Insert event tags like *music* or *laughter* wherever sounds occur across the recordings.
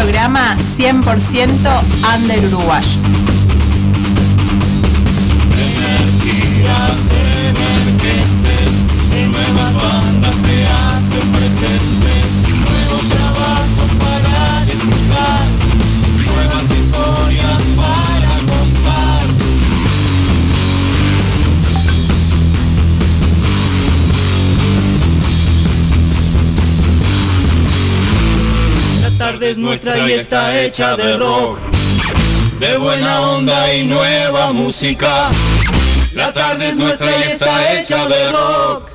programa 100% under uruguayo. Tarde es nuestra y está hecha de rock, de buena onda y nueva música. La tarde es nuestra y está hecha de rock,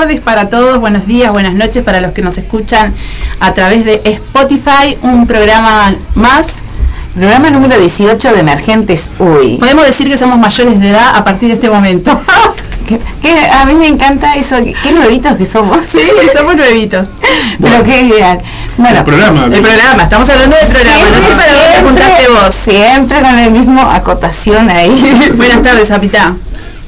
tardes para todos, buenos días, buenas noches para los que nos escuchan a través de Spotify, un programa más. Programa número 18 de Emergentes UI. Podemos decir que somos mayores de edad a partir de este momento. *laughs* Que, que a mí me encanta eso, que- qué nuevitos que somos. sí, somos nuevitos. *laughs* Pero qué ideal. Bueno, El programa. El programa, estamos hablando del programa, no sé para dónde apuntaste vos. Siempre con el mismo acotación ahí. *laughs* Buenas tardes, Apita.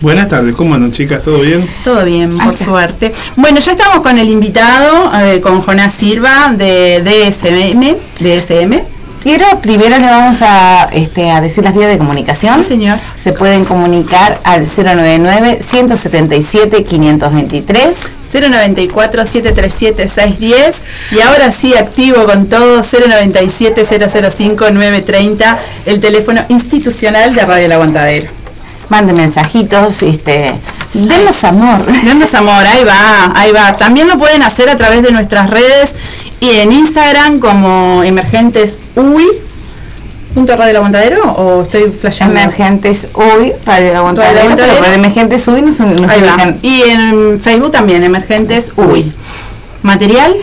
Buenas tardes, ¿cómo andan chicas? ¿Todo bien? Todo bien, por Acá. suerte. Bueno, ya estamos con el invitado, eh, con Jonás Silva de DSM. DSM. Quiero, primero le vamos a, este, a decir las vías de comunicación. Sí, señor. Se pueden comunicar al 099-177-523. 094-737-610 y ahora sí activo con todo 097-005-930 el teléfono institucional de Radio El Aguantadero. Manden mensajitos, este, denos amor. *laughs* Denos amor, ahí va, ahí va. También lo pueden hacer a través de nuestras redes y en Instagram como emergentes UI. ¿Punto Radio El Aguantadero o estoy flasheando? Emergentes Uy, Radio La Aguantadero, Radio pero Emergentes Uy nos, nos Ahí va. Y en Facebook también, emergentes UI. Material,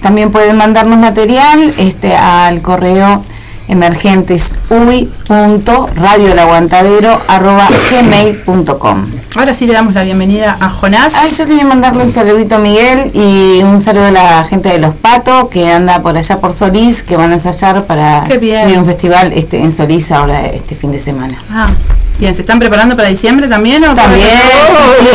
También pueden mandarnos material este, al correo emergentesui.radiolaguantadero.gmail.com Ahora sí le damos la bienvenida a Jonás. Ay, yo quería mandarle un saludito a Miguel y un saludo a la gente de Los Patos que anda por allá por Solís, que van a ensayar para ir a un festival este, en Solís ahora este fin de semana. Ah, bien, ¿se están preparando para diciembre también? O También, sí,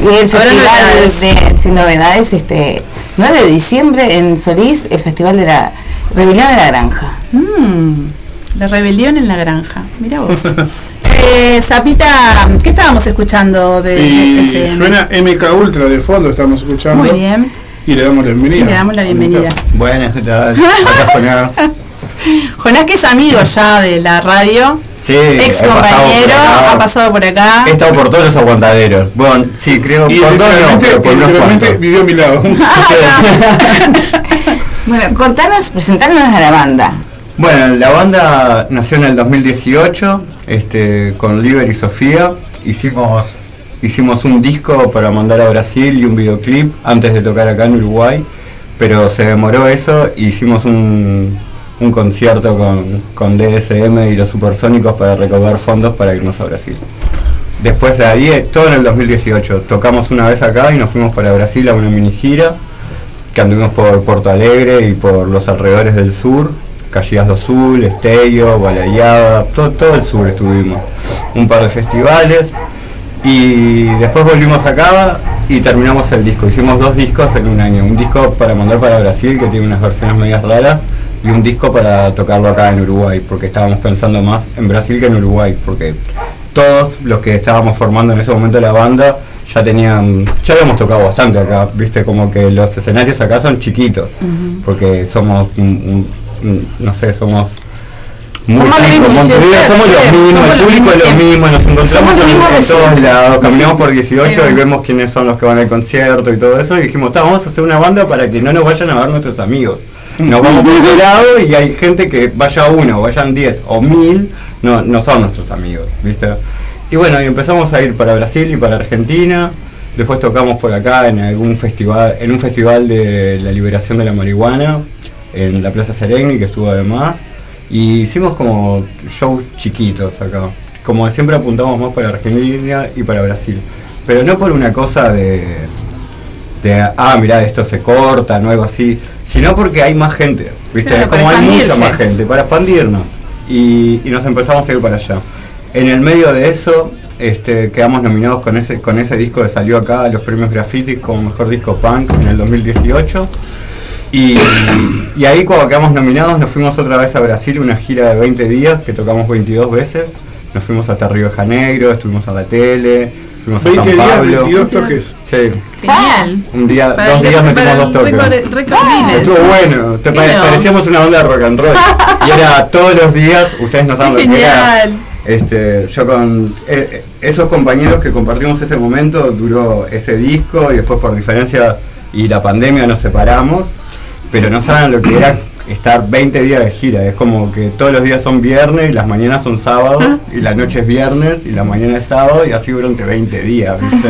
*laughs* y el festival novedades. de sin novedades, este 9 de diciembre en Solís, el festival de la Rebelión de la Granja. Mm, la rebelión en la granja. Mira vos. *laughs* eh, Zapita, ¿qué estábamos escuchando de, ese- suena MK Ultra de fondo, estamos escuchando. Muy bien. Y le damos la bienvenida. Y le damos la bienvenida. Buenas, ¿qué tal? *laughs* Acá Jonás. Jonás, que es amigo ya de la radio, Sí, ex compañero, por acá. ha pasado por acá. He estado por todos los aguantaderos. Bueno, sí, creo Y por todos no, pero por unos literalmente cuantos. vivió a mi lado. *laughs* Bueno, contanos, presentarnos a la banda. Bueno, la banda nació en el 2018, este, con Liber y Sofía. Hicimos, hicimos un disco para mandar a Brasil y un videoclip antes de tocar acá en Uruguay, pero se demoró eso y hicimos un, un concierto con, con DSM y los Supersónicos para recaudar fondos para irnos a Brasil. Después de ahí, todo en el 2018, tocamos una vez acá y nos fuimos para Brasil a una mini gira que anduvimos por Porto Alegre y por los alrededores del sur, Caxias do Sul, Esteio, Balayada, todo, todo el sur estuvimos. Un par de festivales y después volvimos acá y terminamos el disco. Hicimos dos discos en un año, un disco para mandar para Brasil que tiene unas versiones medias raras y un disco para tocarlo acá en Uruguay, porque estábamos pensando más en Brasil que en Uruguay, porque todos los que estábamos formando en ese momento la banda ya tenían, ya habíamos tocado bastante acá, viste, como que los escenarios acá son chiquitos, porque somos, no sé, somos muy Somos mismos, Montevideo somos los mismos, somos el público es lo mismo, nos encontramos en, todos lados, caminamos por 18 Sí. y vemos quiénes son los que van al concierto y todo eso, y dijimos, "Ta, vamos a hacer una banda para que no nos vayan a ver nuestros amigos. Nos vamos por otro lado y hay gente que vaya uno, vayan 10 o 1000, no, no son nuestros amigos, ¿viste? Y bueno, y empezamos a ir para Brasil y para Argentina. Después tocamos por acá en algún festival, en un festival de la liberación de la marihuana, en la Plaza Sereni, que estuvo además. Y hicimos como shows chiquitos acá. Como siempre apuntamos más para Argentina y para Brasil. Pero no por una cosa de, de ah, mira, esto se corta, no algo así, sino porque hay más gente, ¿viste? Claro, como hay mucha más gente, para expandirnos. Y, y nos empezamos a ir para allá. En el medio de eso, este, quedamos nominados con ese, con ese disco que salió acá a los premios Graffiti como mejor disco punk en el 2018. Y, y ahí cuando quedamos nominados nos fuimos otra vez a Brasil, una gira de 20 días que tocamos 22 veces. Nos fuimos hasta Río de Janeiro, estuvimos a la tele, fuimos a 20 San días, Pablo. 22 toques. Sí, Genial. un día, Para dos días para metimos dos toques. récord Guinness. Estuvo bueno, te ¿Qué pare- no? parecíamos una banda de rock and roll. y era todos los días, ustedes no saben lo que era. Este, yo con eh, eh, esos compañeros que compartimos ese momento, duró ese disco y después por diferencia y la pandemia nos separamos, pero no saben lo que era estar 20 días de gira. Es como que todos los días son viernes y las mañanas son sábados y la noche es viernes y la mañana es sábado y así durante 20 días, ¿viste?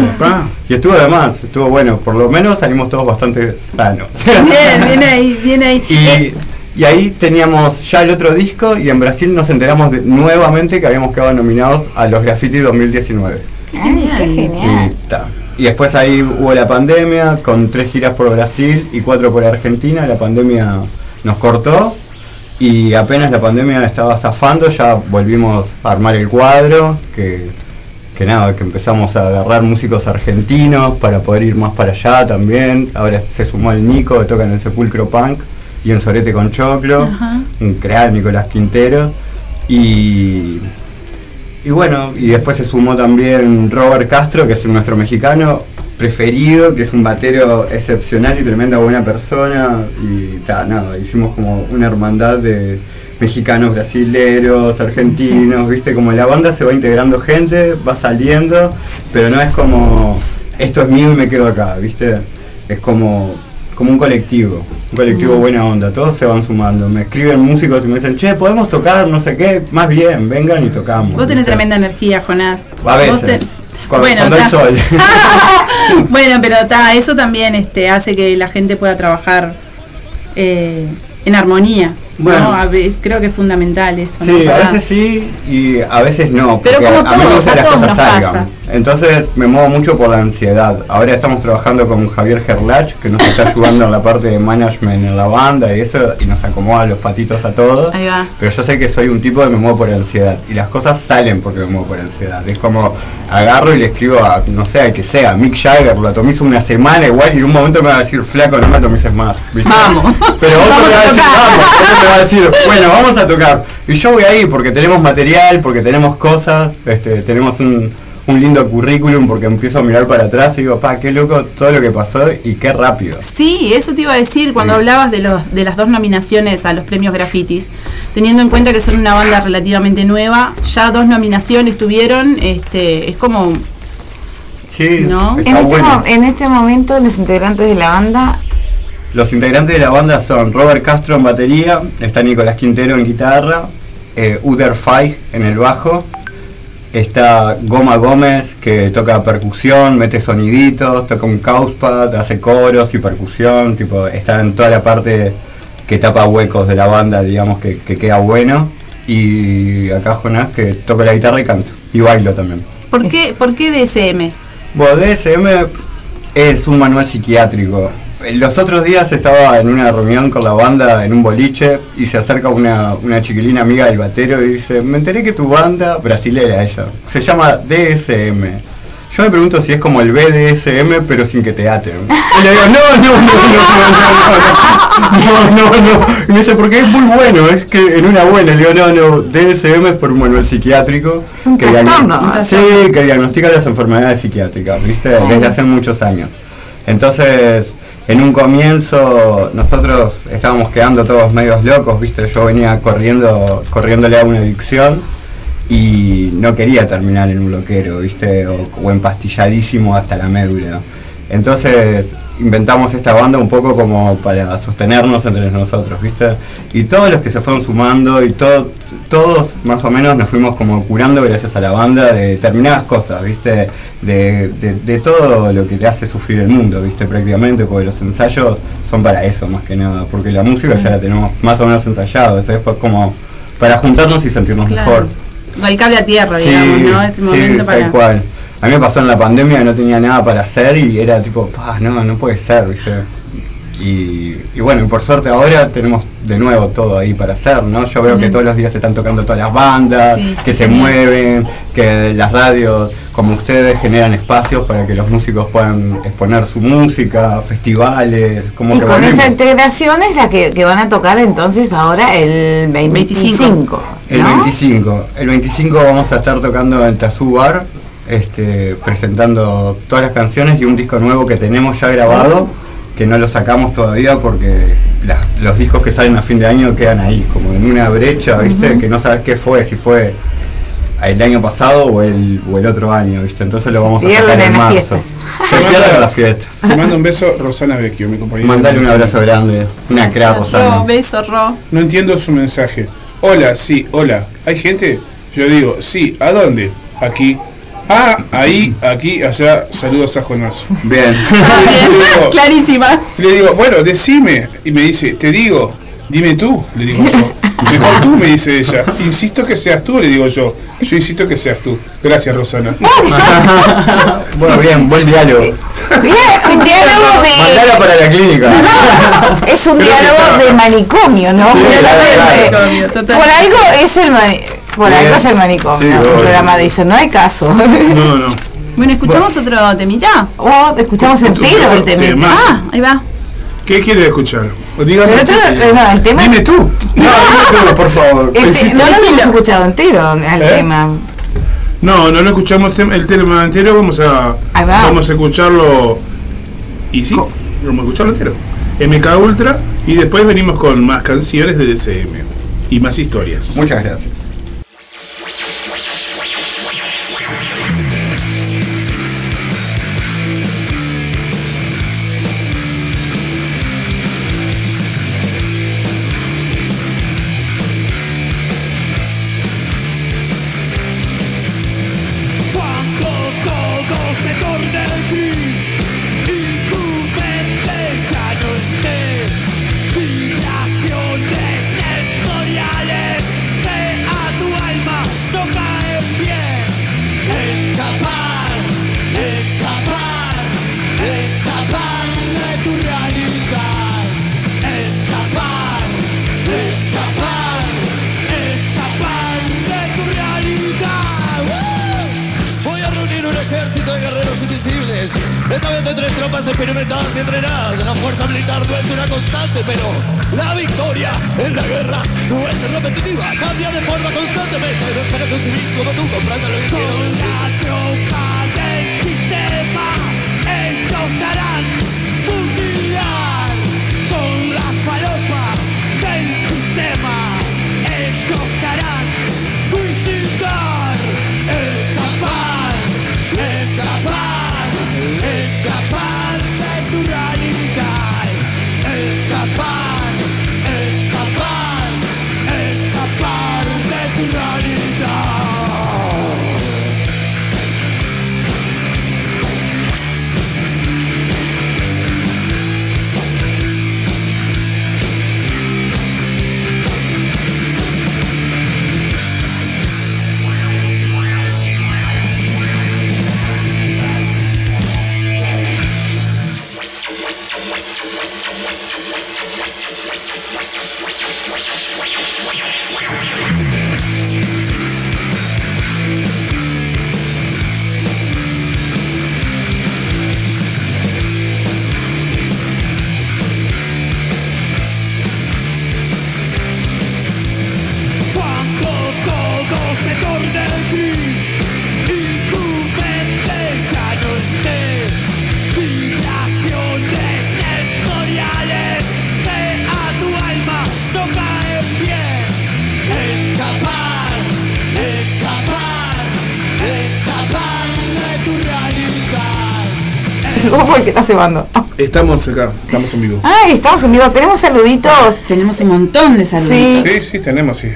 Y estuvo además, estuvo bueno, por lo menos salimos todos bastante sanos. Bien, bien ahí, bien ahí. Eh, Y, y ahí teníamos ya el otro disco y en Brasil nos enteramos de- nuevamente que habíamos quedado nominados a los Graffiti 2019. Ay, qué Y, genial. ta. y después ahí hubo la pandemia con tres giras por Brasil y cuatro por Argentina. La pandemia nos cortó y apenas la pandemia estaba zafando ya volvimos a armar el cuadro que, que nada, que empezamos a agarrar músicos argentinos para poder ir más para allá también. Ahora se sumó el Nico que toca en el Sepulcro Punk y en Sorete con Choclo, Ajá. un creal Nicolás Quintero y y bueno, y después se sumó también Robert Castro, que es nuestro mexicano preferido, que es un batero excepcional y tremenda buena persona. Y ta, nada, hicimos como una hermandad de mexicanos, brasileros, argentinos, viste, como la banda se va integrando gente, va saliendo, pero no es como esto es mío y me quedo acá, viste, es como como un colectivo, un colectivo buena onda, todos se van sumando, me escriben músicos y me dicen, che, podemos tocar, no sé qué, más bien, vengan y tocamos. Vos tenés tremenda energía, Jonás. A veces, cuando- cuando hay ta. sol. *laughs* *laughs* bueno, pero ta, eso también este, hace que la gente pueda trabajar eh, en armonía, Bueno. ¿no? A ve- creo que es fundamental eso. ¿no? Sí, a veces sí y a veces no. Pero como a todos, a las todos nos salgan. pasa. Entonces me muevo mucho por la ansiedad. Ahora estamos trabajando con Javier Gerlach, que nos está ayudando en la parte de management en la banda y eso, y nos acomoda los patitos a todos. Ahí va. Pero yo sé que soy un tipo que me muevo por ansiedad. Y las cosas salen porque me muevo por ansiedad. Es como agarro y le escribo a, no sé, a que sea, Mick Jagger, lo tomizo una semana igual y en un momento me va a decir, flaco, no me tomices más. ¿viste? Vamos. Pero otro Vamos me va a a decir, vamos, otro me va a decir, bueno, vamos a tocar. Y yo voy ahí porque tenemos material, porque tenemos cosas, este, tenemos un, un lindo currículum, porque empiezo a mirar para atrás y digo, pa, qué loco todo lo que pasó y qué rápido. Sí, eso te iba a decir cuando Sí. hablabas de, los, de las dos nominaciones a los premios grafitis. Teniendo en cuenta que son una banda relativamente nueva, ya dos nominaciones tuvieron, este, es como Sí, ¿No? está En este, bueno. en este momento los integrantes de la banda Los integrantes de la banda son Robert Castro en batería, está Nicolás Quintero en guitarra, eh, Uder Fay en el bajo, está Goma Gómez que toca percusión, mete soniditos, toca un causpad, hace coros y percusión, tipo está en toda la parte que tapa huecos de la banda, digamos que, que queda bueno. Y acá Jonás que toca la guitarra y canto, y bailo también. ¿Por qué, ¿Por qué DSM? Bueno, DSM es un manual psiquiátrico. Los otros días estaba en una reunión con la banda en un boliche y se acerca una, una chiquilina amiga del batero y dice, me enteré que tu banda, brasilera ella, se llama DSM. Yo me pregunto si es como el BDSM pero sin que te aten. Y le digo, no, no, no, no, no, no, no, no, no. Y me dice, porque es muy bueno, es que en una buena. Le digo, no, no, DSM es por un manual psiquiátrico. Es un que trastorno. Sí, que diagnostica las enfermedades psiquiátricas, ¿viste? Desde hace muchos años. Entonces, en un comienzo nosotros estábamos quedando todos medios locos, ¿viste? Yo venía corriendo, corriéndole a una adicción y no quería terminar en un loquero, ¿viste? O, o empastilladísimo hasta la médula. Entonces inventamos esta banda un poco como para sostenernos entre nosotros, ¿viste? Y todos los que se fueron sumando y todo, todos más o menos nos fuimos como curando gracias a la banda de determinadas cosas, ¿viste? De, de- de todo lo que te hace sufrir el mundo, ¿viste? Prácticamente, porque los ensayos son para eso más que nada, porque la música ya la tenemos más o menos ensayada, es después como para juntarnos y sentirnos Claro. mejor. Al cable a tierra, digamos, ¿no? Ese sí, momento para. tal cual. A mí me pasó en la pandemia, no tenía nada para hacer y era tipo, "Pa, no, no puede ser, ¿viste? Y, y bueno, y por suerte ahora tenemos de nuevo todo ahí para hacer, ¿no? Yo veo Sí. que todos los días se están tocando todas las bandas, Sí, que se mueven, que las radios como ustedes generan espacios para que los músicos puedan exponer su música, festivales, como y que con esa volvimos. integración es la que, que van a tocar entonces ahora el 25. El ¿no? 25. El 25 vamos a estar tocando en Tazú Bar, este, presentando todas las canciones y un disco nuevo que tenemos ya grabado, que no lo sacamos todavía porque los discos que salen a fin de año quedan ahí, como en una brecha, ¿viste? Que no sabes qué fue, si fue el año pasado o el, o el otro año, ¿viste? Entonces lo vamos a sacar en marzo. fiestas. Se pierden en las fiestas. Te mando un beso, Rosana Vecchio, mi compañera. Mandale un abrazo grande, una crack, Ro, Rosana. beso, Ro. No entiendo su mensaje. Hola, sí, hola. ¿Hay gente? Yo digo, sí, ¿a dónde? Aquí. Ah, ahí, aquí, allá. Saludos a Jonás. *laughs* Bien. Le digo, Clarísima. le digo, bueno, decime. Y me dice, te digo, dime tú, le digo yo. *laughs* Mejor tú, me dice ella. Insisto que seas tú, le digo yo. Yo insisto que seas tú. Gracias, Rosana. *laughs* bueno, bien, buen diálogo. Bien, un diálogo de. Mandala para la clínica. Es un Creo diálogo de manicomio, ¿no? Sí, manicomio. Por algo es el mani- por algo es el manicomio, Sí, el programa de ellos, no hay caso. No, no. *laughs* Bueno, ¿escuchamos otro temita? O escuchamos entero el tema. Tema. Ah, ahí va. ¿Qué quiere escuchar? Dígame. El otro- no, el tema- Dime tú. No, dime tú, por favor. El te- Insisto. no lo hemos escuchado entero al ¿Eh? tema. No, no lo escuchamos tem- el tema entero, vamos a Ahí va. vamos a escucharlo y sí, vamos a escucharlo entero. MK Ultra y después venimos con más canciones de DCM y más historias. Muchas gracias. Estamos acá, estamos en vivo. Ay, estamos en vivo. Tenemos saluditos. Tenemos un montón de saludos. Sí. Sí, sí, tenemos, sí.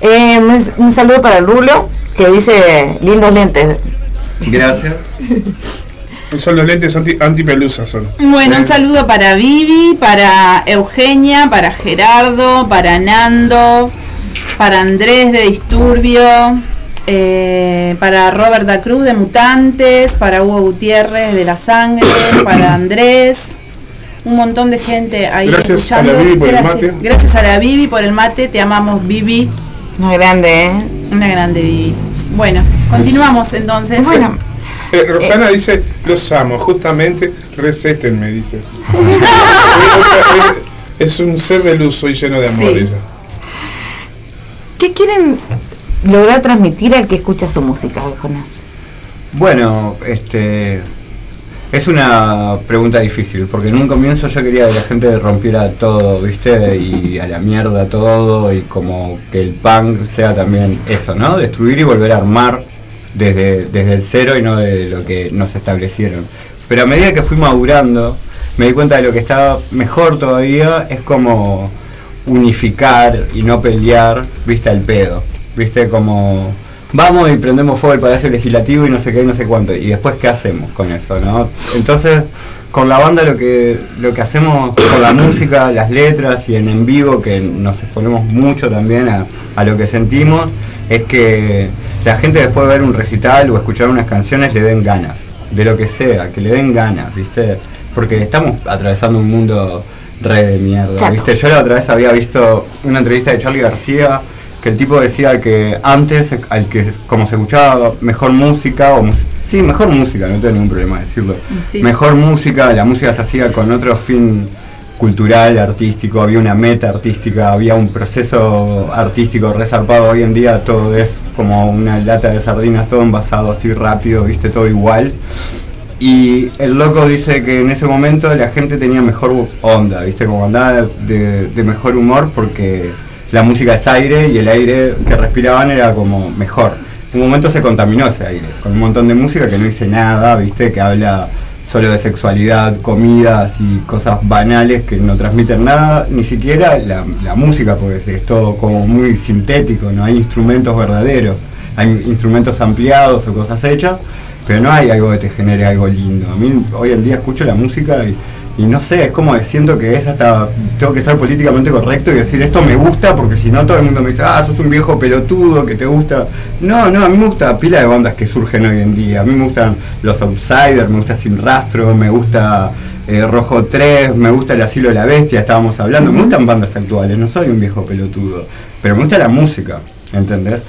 Eh, un- un saludo para el Rulo, que dice lindos lentes. Gracias. *laughs* Son los lentes anti, antipelusa, son. Bueno, un saludo para Vivi, para Eugenia, para Gerardo, para Nando, para Andrés de Disturbio, eh, para Roberta Cruz de Mutantes, para Hugo Gutiérrez de La Sangre, *coughs* para Andrés. Un montón de gente ahí Gracias a escuchando. la Vivi por el gracias, mate. gracias a la Vivi por el mate. Te amamos, Vivi. Muy grande, ¿eh? Una grande Vivi. Bueno, continuamos entonces. Bueno, Eh, Rosana dice, los amo, justamente, recétenme, dice. *laughs* es un ser de luz, soy lleno de amor, Sí. ella. ¿qué quieren lograr transmitir al que escucha su música, Jonas? Bueno, este es una pregunta difícil, porque en un comienzo yo quería que la gente rompiera todo, ¿viste? Y a la mierda todo, y como que el punk sea también eso, ¿no? Destruir y volver a armar desde, desde el cero y no de lo que nos establecieron. Pero a medida que fui madurando, me di cuenta de lo que estaba mejor todavía es como unificar y no pelear, viste, al pedo. Viste, como vamos y prendemos fuego el Palacio Legislativo y no sé qué, y no sé cuánto. Y después, ¿qué hacemos con eso, no? Entonces, con la banda lo que, lo que hacemos con la música, las letras y en en vivo, que nos exponemos mucho también a, a lo que sentimos, es que la gente después de ver un recital o escuchar unas canciones le den ganas, de lo que sea, que le den ganas, ¿viste? Porque estamos atravesando un mundo re de mierda, Chato. ¿viste? Yo la otra vez había visto una entrevista de Charlie García que el tipo decía que antes, al que como se escuchaba mejor música, o sí, mejor música, no tengo ningún problema de decirlo, Sí. mejor música, la música se hacía con otro fin cultural, artístico, había una meta artística, había un proceso artístico resarpado, hoy en día todo es como una lata de sardinas, todo envasado así rápido, viste, todo igual. Y el loco dice que en ese momento la gente tenía mejor onda, ¿viste? Como andaba de, de mejor humor porque la música es aire y el aire que respiraban era como mejor. Un momento se contaminó ese aire, con un montón de música que no dice nada, ¿viste? Que habla solo de sexualidad, comidas y cosas banales que no transmiten nada, ni siquiera la, música, porque es, es todo como muy sintético, no hay instrumentos verdaderos, hay instrumentos ampliados o cosas hechas, pero no hay algo que te genere algo lindo. A mí hoy en día escucho la música y, y no sé, es como siento que es hasta, tengo que ser políticamente correcto y decir esto me gusta porque si no todo el mundo me dice, ah, sos un viejo pelotudo que te gusta. No, no, a mí me gusta pila de bandas que surgen hoy en día. A mí me gustan los Outsiders, me gusta Sin Rastro, me gusta eh, Rojo 3, me gusta El Asilo de la Bestia, estábamos hablando. Me gustan bandas actuales, no soy un viejo pelotudo, pero me gusta la música, ¿entendés?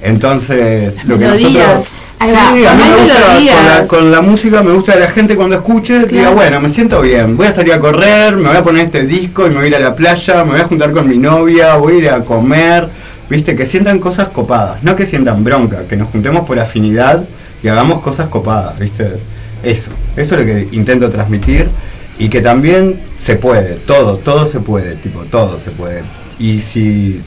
Entonces, lo que melodías. nosotros... Ahí Sí, va. a mí me gusta, con la, melodías. con la música me gusta que la gente cuando escuche diga, bueno, me siento bien, voy a salir a correr, me voy a poner este disco y me voy a ir a la playa, me voy a juntar con mi novia, voy a ir a comer, viste, que sientan cosas copadas, no que sientan bronca, que nos juntemos por afinidad y hagamos cosas copadas, viste, eso, eso es lo que intento transmitir y que también se puede, todo, todo se puede, tipo, todo se puede. Y si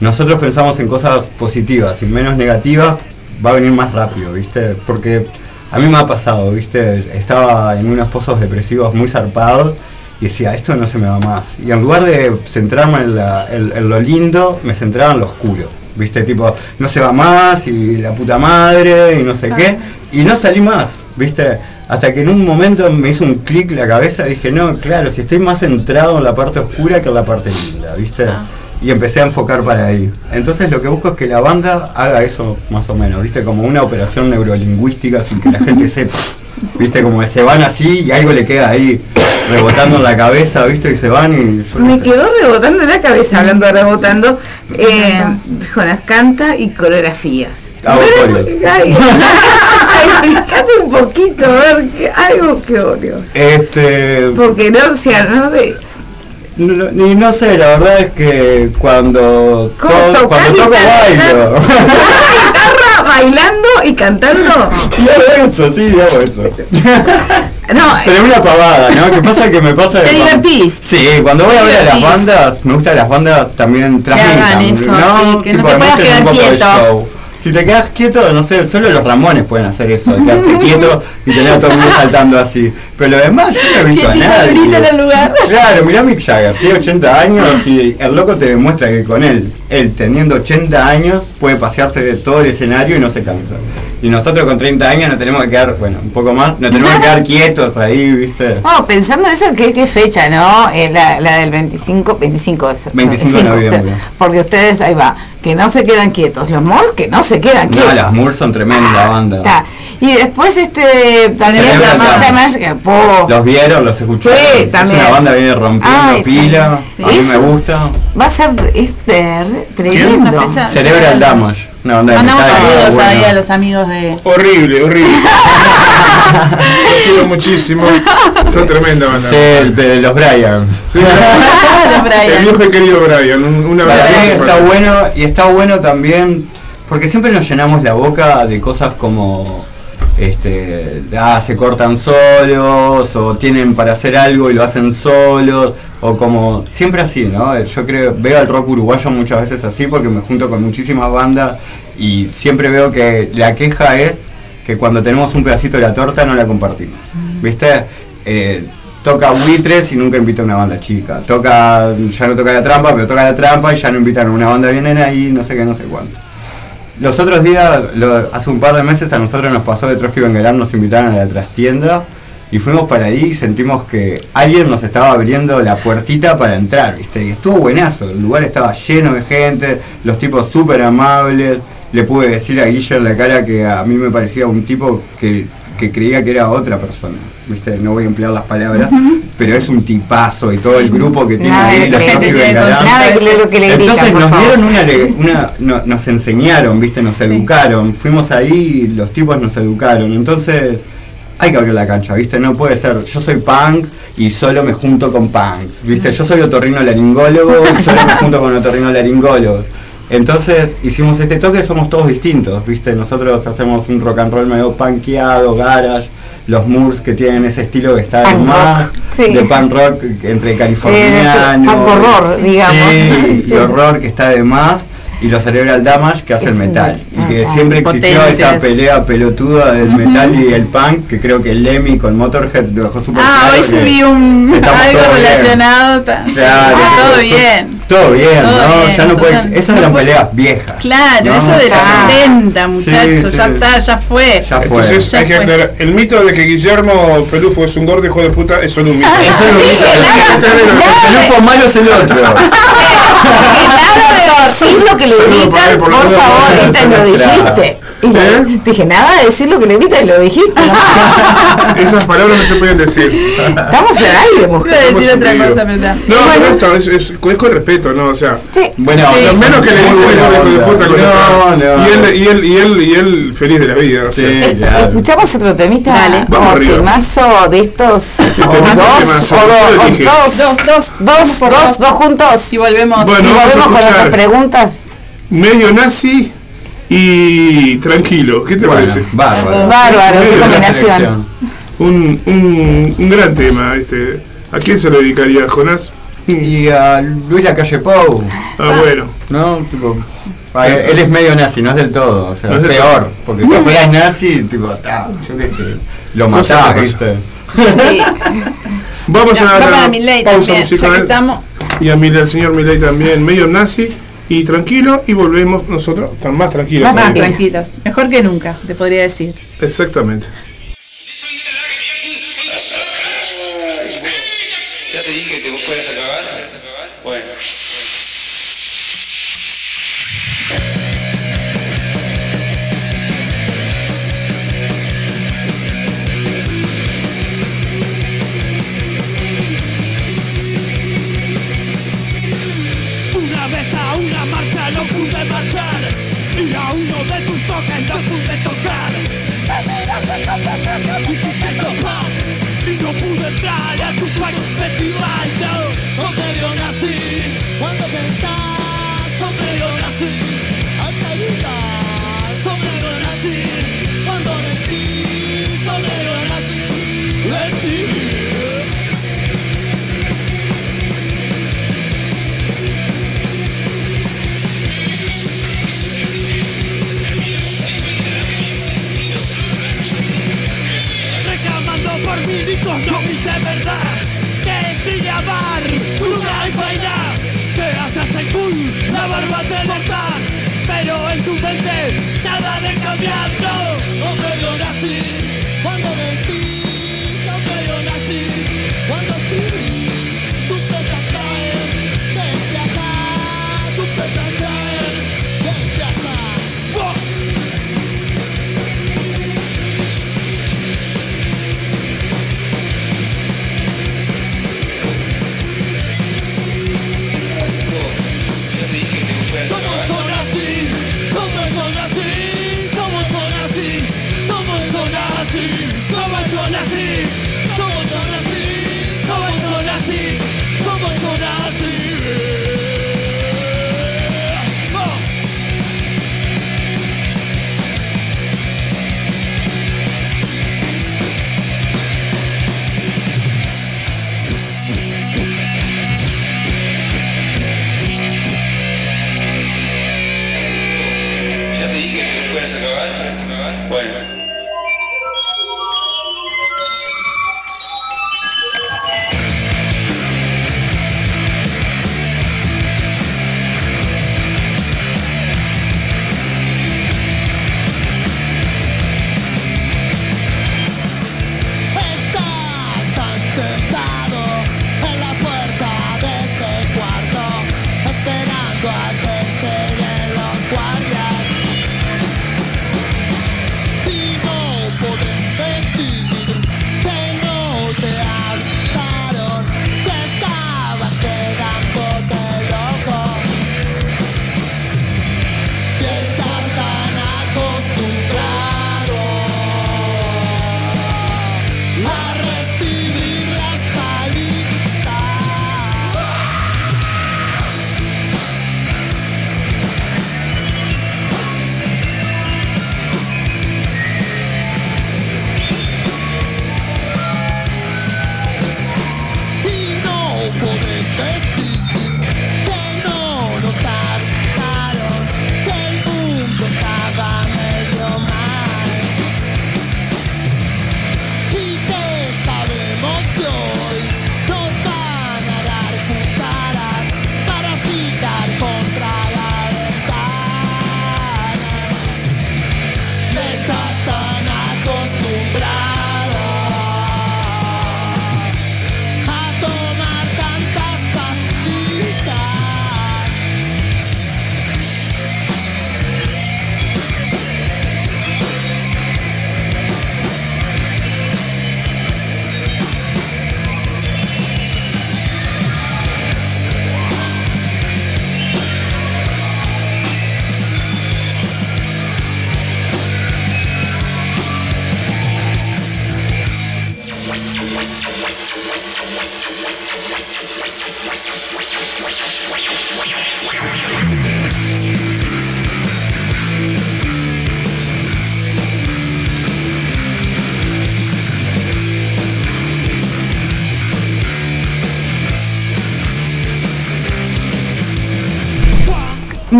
nosotros pensamos en cosas positivas y menos negativas, va a venir más rápido, ¿viste? Porque a mí me ha pasado, ¿viste? Estaba en unos pozos depresivos muy zarpados y decía, esto no se me va más. Y en lugar de centrarme en, la- en- en lo lindo, me centraba en lo oscuro, ¿viste? Tipo, no se va más y la puta madre y no sé qué. Y no salí más, ¿viste? Hasta que en un momento me hizo un clic la cabeza y dije, no, claro, si estoy más centrado en la parte oscura que en la parte linda, ¿viste? Y empecé a enfocar para ahí. Entonces lo que busco es que la banda haga eso más o menos, ¿viste? Como una operación neurolingüística sin que la gente sepa. ¿Viste? Como que se van así y algo le queda ahí rebotando en la cabeza, ¿viste? Y se van y yo no Me sé. quedó rebotando la cabeza, hablando de rebotando. Eh, Jonas canta y coreografías. *laughs* Ay, explicate un poquito, a ver, que, algo que coreos. Este, Porque no, o sea, no de. No, no- ni no sé, la verdad es que cuando, ¿Cómo todo- tocás cuando toco bailo. *laughs* guitarra bailando y cantando. Y hago eso, sí, hago eso. *laughs* No, Pero es una pavada, ¿no? ¿Qué pasa? Que me pasa Te divertís. Sí, cuando voy a ver a las bandas, me gusta que las bandas también transmitan. eso, ¿no? sí, que no Tipo, te puedas quedar quieto. Si te quedas quieto, no sé, solo los Ramones pueden hacer eso, de quedarse *laughs* quieto y tener a todo el mundo saltando así. Pero lo demás, yo no he visto a nadie. en el lugar. *laughs* Claro, mirá Mick Jagger, tiene 80 años y el loco te demuestra que con él, él teniendo 80 años, puede pasearse de todo el escenario y no se cansa. Y nosotros con 30 años nos tenemos que quedar, bueno, un poco más, nos tenemos que quedar quietos ahí, ¿viste? no, pensando en eso, ¿qué, qué fecha, no? Eh, la, la del 25, 25 es- 25 de noviembre. Porque ustedes, ahí va, que no se quedan quietos. Los Moors que no se quedan No, quietos. las Moors son tremenda banda. Está. Y después este también la po, Los vieron, los escucharon. Sí, es también. una banda viene rompiendo Ay, pila, Sí. a mí me gusta. va a ser este re- tremendo. Fecha. Cerebral Damage, una banda de Mandamos saludos ahí a los amigos de. Horrible, horrible. *laughs* Quiero muchísimo. Son tremenda banda. Sí, de los Bryans. Sí, *laughs* Los Brian. el viejo y querido Brian. Un, un abrazo. está para- bueno y está bueno también porque siempre nos llenamos la boca de cosas como este ah, se cortan solos o tienen para hacer algo y lo hacen solos o como siempre así, ¿no? Yo creo veo el rock uruguayo muchas veces así porque me junto con muchísimas bandas y siempre veo que la queja es que cuando tenemos un pedacito de la torta no la compartimos. ¿Viste? Eh, toca buitres y nunca invita a una banda chica. Toca, ya no toca la trampa, pero toca la trampa y ya no invitan a una banda bien ahí, no sé qué, no sé cuánto. Los otros días, lo- hace un par de meses a nosotros nos pasó de Trotsky Benguerán, nos invitaron a la trastienda y fuimos para ahí y sentimos que alguien nos estaba abriendo la puertita para entrar, ¿viste? Y estuvo buenazo, el lugar estaba lleno de gente, los tipos súper amables. Le pude decir a Guillo en la cara que a mí me parecía un tipo que, que creía que era otra persona, ¿viste? No voy a emplear las palabras, pero es un tipazo y todo el grupo que tiene Nada ahí, de los que- Trotsky tiene Benguerán. conciencia. Nada que le, lo que le gritan, Entonces nos dieron una, una no- nos enseñaron, viste, nos educaron. Fuimos ahí y los tipos nos educaron. Entonces hay que abrir la cancha, viste, no puede ser. Yo soy punk y solo me junto con punks, viste. Yo soy otorrino laringólogo y solo me junto con otorrino laringólogos. Entonces hicimos este toque, somos todos distintos, viste. Nosotros hacemos un rock and roll medio punkeado, garage. Los Moors que tienen ese estilo que está de Punk más, sí. de punk rock entre Eh, californiano, punk horror, digamos. Sí, *laughs* Sí. y horror que está de más y los Cerebral Damage que hacen Es metal. Un- que siempre existió Potentes. esa pelea pelotuda del metal y el punk, que creo que Lemmy con Motorhead lo dejó súper Ah, claro hoy que subí un *laughs* algo bien. relacionado. Claro, Ah, todo bien. Todo bien, Todo ¿no? bien, ya no puede, total. esas No eran puede- peleas viejas. Claro, ¿no? eso de los Ah. 70, muchachos, Sí, ya sí. está, ya fue. Ya fue. Entonces Ya hay que fue. aclarar. El mito de que Guillermo Pelufo es un gordo hijo de puta es solo un mito. Eso es que *laughs* el- el pelufo malo es el otro. *laughs* Nada de decir lo que le gritan, por por favor, Rita, lo dijiste. Y ¿Eh? Dije, nada de decir lo que le gritan y lo dijiste. *laughs* Esas palabras no se pueden decir. Estamos al aire, mujer. a decir otra en vivo. cosa, ¿verdad? No, pero esto es, es- es con respeto, ¿no? O sea, Sí. Bueno, lo menos que le hijo de puta con No, no. Y él, y él, y él, y él feliz de la vida. O sea. Sí, Eh, claro. Escuchamos otro temita. Dale. Vamos arriba. temazo de estos. o temita, dos, o, dos, Dos, dos. dos, dos, dos. dos juntos. Y volvemos. Bueno, y volvemos con escuchar. otras preguntas. Medio nazi y tranquilo. ¿Qué te Bueno, parece? bárbaro. Bárbaro, qué combinación. Un, un, un gran tema. este ¿A quién se lo dedicaría, Jonás? Y a Luis Lacalle Pou, Ah, bueno. ¿no? Tipo, a- él es medio nazi, no es del todo, o sea, No es peor, porque si fueras nazi, tipo, ta, yo qué sé, lo matás, ¿viste? Sí. Vamos Va a la pausa también, ya que musical. estamos. Y a Milei, al señor Milei también, medio nazi y tranquilo. Y volvemos nosotros tan más tranquilos. Más Más tranquilos. Mejor que nunca, te podría decir. Exactamente. Ya te dije que te fueras a marchar. Y a uno de tus toques no pude tocar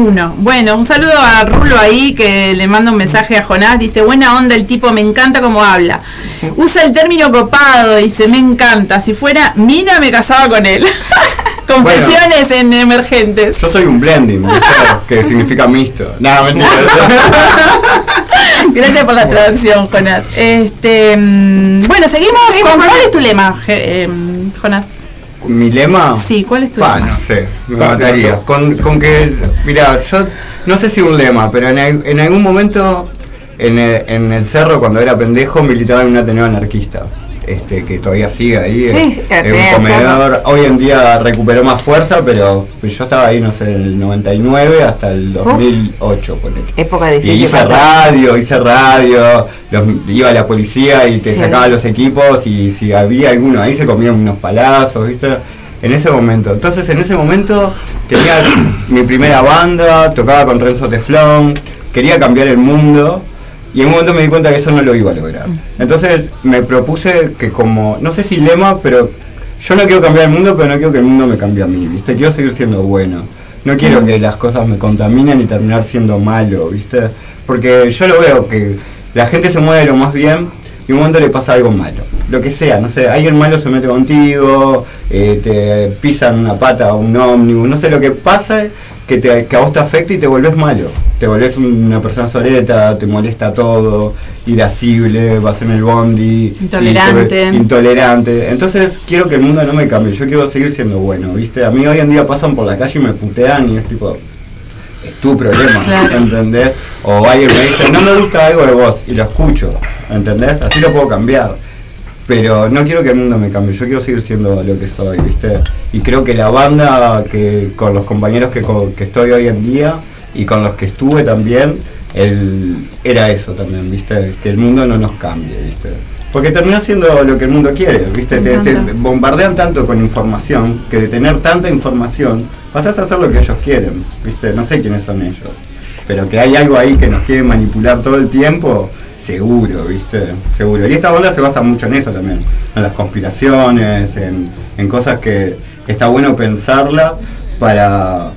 Uno. Bueno, un saludo a Rulo ahí que le manda un mensaje a Jonás. Dice, buena onda el tipo, me encanta cómo habla. Usa el término copado, dice, me encanta. Si fuera mina, me casaba con él. *laughs* Confesiones en emergentes. Yo soy un blending, *laughs* que significa mixto. Nada, mentira. *laughs* Gracias por la traducción, Jonás. Este, mm, bueno, seguimos. con, ¿Cuál es tu lema, em, Jonás? Mi lema. Sí, ¿cuál es tu Pa, lema? no sé, me mataría. tanto. Con, con que, mira, yo no sé si un lema, pero en, en algún momento en el, en el cerro, cuando era pendejo, militaba en un ateneo anarquista. Este, que todavía sigue ahí, Sí, es, un comedor. Hoy en día recuperó más fuerza, pero yo estaba ahí, no sé, del 99 hasta el 2008, ponele. Época Y difícil. hice para- radio, hice radio, los- iba la policía y te Sí. sacaba los equipos y si había alguno ahí se comían unos palazos, ¿viste? En ese momento. Entonces en ese momento tenía mi primera banda, tocaba con Renzo Teflón, quería cambiar el mundo y en un momento me di cuenta que eso no lo iba a lograr. Entonces me propuse que como, no sé si lema, pero yo no quiero cambiar el mundo, pero no quiero que el mundo me cambie a mí, ¿viste? Quiero seguir siendo bueno. No quiero que las cosas me contaminen y terminar siendo malo, ¿viste? Porque yo lo veo que la gente se mueve lo más bien y un momento le pasa algo malo. Lo que sea, no sé, alguien malo se mete contigo, eh, te pisan una pata a un ómnibus, no sé lo que pasa que, te, que a vos te afecta y te volvés malo. Te volvés una persona soreta, te molesta todo, irascible, vas en el bondi. Intolerante. te- intolerante. Entonces quiero que el mundo no me cambie, yo quiero seguir siendo bueno, ¿viste? A mí hoy en día pasan por la calle y me putean y es tipo, es tu problema, Claro. ¿entendés? O alguien me dice, no me gusta algo de vos y lo escucho, ¿entendés? Así lo puedo cambiar. Pero no quiero que el mundo me cambie, yo quiero seguir siendo lo que soy, ¿viste? Y creo que la banda, que con los compañeros que, que estoy hoy en día y con los que estuve también, el, era eso también, ¿viste? Que el mundo no nos cambie, ¿viste? Porque termina siendo lo que el mundo quiere, ¿viste? Te, te bombardean tanto con información que de tener tanta información pasás a hacer lo que ellos quieren, ¿viste? No sé quiénes son ellos. Pero que hay algo ahí que nos quiere manipular todo el tiempo, seguro, ¿viste? Seguro. Y esta banda se basa mucho en eso también, en las conspiraciones, en, cosas que, está bueno pensarlas para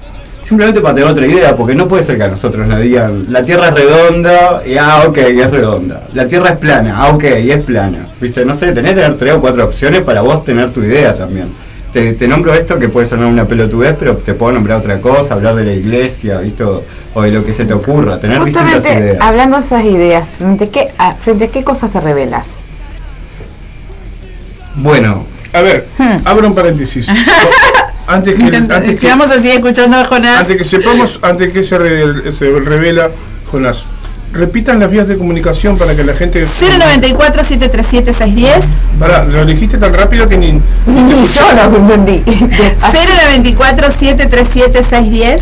simplemente para tener otra idea, porque no puede ser que a nosotros nos digan, la Tierra es redonda, y ah, ok, es redonda. La Tierra es plana, ah, ok, es plana. ¿Viste? No sé, tenés que tener tres o cuatro opciones para vos tener tu idea también. Te, te nombro esto que puede sonar una pelotudez, pero te puedo nombrar otra cosa, hablar de la iglesia, ¿viste? O, de lo que se te ocurra, tener distintas Justamente, ideas. hablando de esas ideas, ¿frente a, qué, a- ¿frente a qué cosas te revelas? Bueno, A ver, Hmm. abro un paréntesis. *laughs* Antes que, antes que, Sigamos así escuchando a Jonás. antes que sepamos, antes que se, re- se revela, Jonás, repitan las vías de comunicación para que la gente. 094 737 610 Pará, lo dijiste tan rápido que ni. Ni yo lo *laughs* entendí. 094 737 610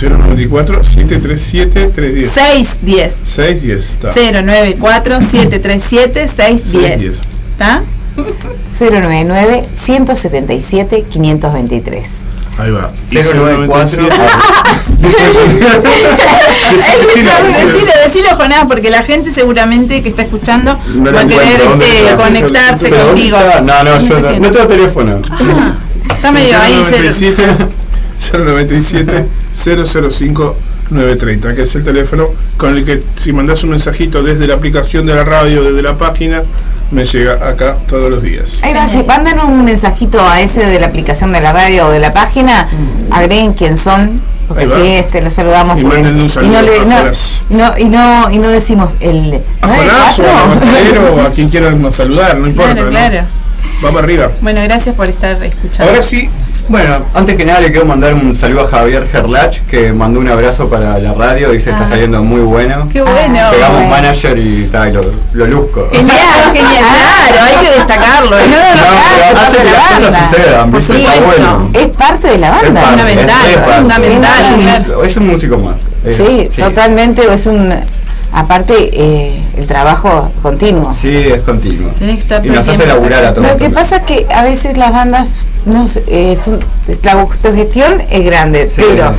094 737 310 610 610. Está. 094 737 610 610. ¿Está? 099 177 523. Ahí va. Y 094. 097. Decilo, decilo, Jonás, porque la gente seguramente que está escuchando No va a querer encuentro, ¿dónde este, dónde contigo. está? No, no, yo no, no tengo teléfono. Está medio ahí. cero. 097 005 *laughs* 930, que es el teléfono con el que si mandas un mensajito desde la aplicación de la radio, desde la página, me llega acá todos los días. Ay, gracias. Mandan un mensajito a ese de la aplicación de la radio o de la página. Agreguen quién son. Porque Ahí va. sí, este, lo saludamos. Y mándenle un saludo y no, le- no, no, y no, y no decimos el A Jonás o a 94. Montenegro o a *laughs* quien quieran saludar, no importa. Claro, ¿no? claro. Vamos arriba. Bueno, gracias por estar escuchando. Ahora sí, Bueno, antes que nada le quiero mandar un saludo a Javier Gerlach, que mandó un abrazo para la radio, dice está Ah. saliendo muy bueno. Qué bueno. Pegamos manager y lo, lo luzco. Genial, *laughs* genial. Claro, hay que destacarlo. No, no, es hace parte de que la las cosas banda. Está bueno. Es parte de la Es banda. parte, Fundamental, es fundamental, Es un, claro. es un músico más. Es- Sí, totalmente. Es un. Aparte, eh, el trabajo continuo. Sí, es continuo. Tenés que estar Y nos hace laburar a todos. Lo que pasa es que a veces las bandas, eh, son- la autogestión es grande, Sí. pero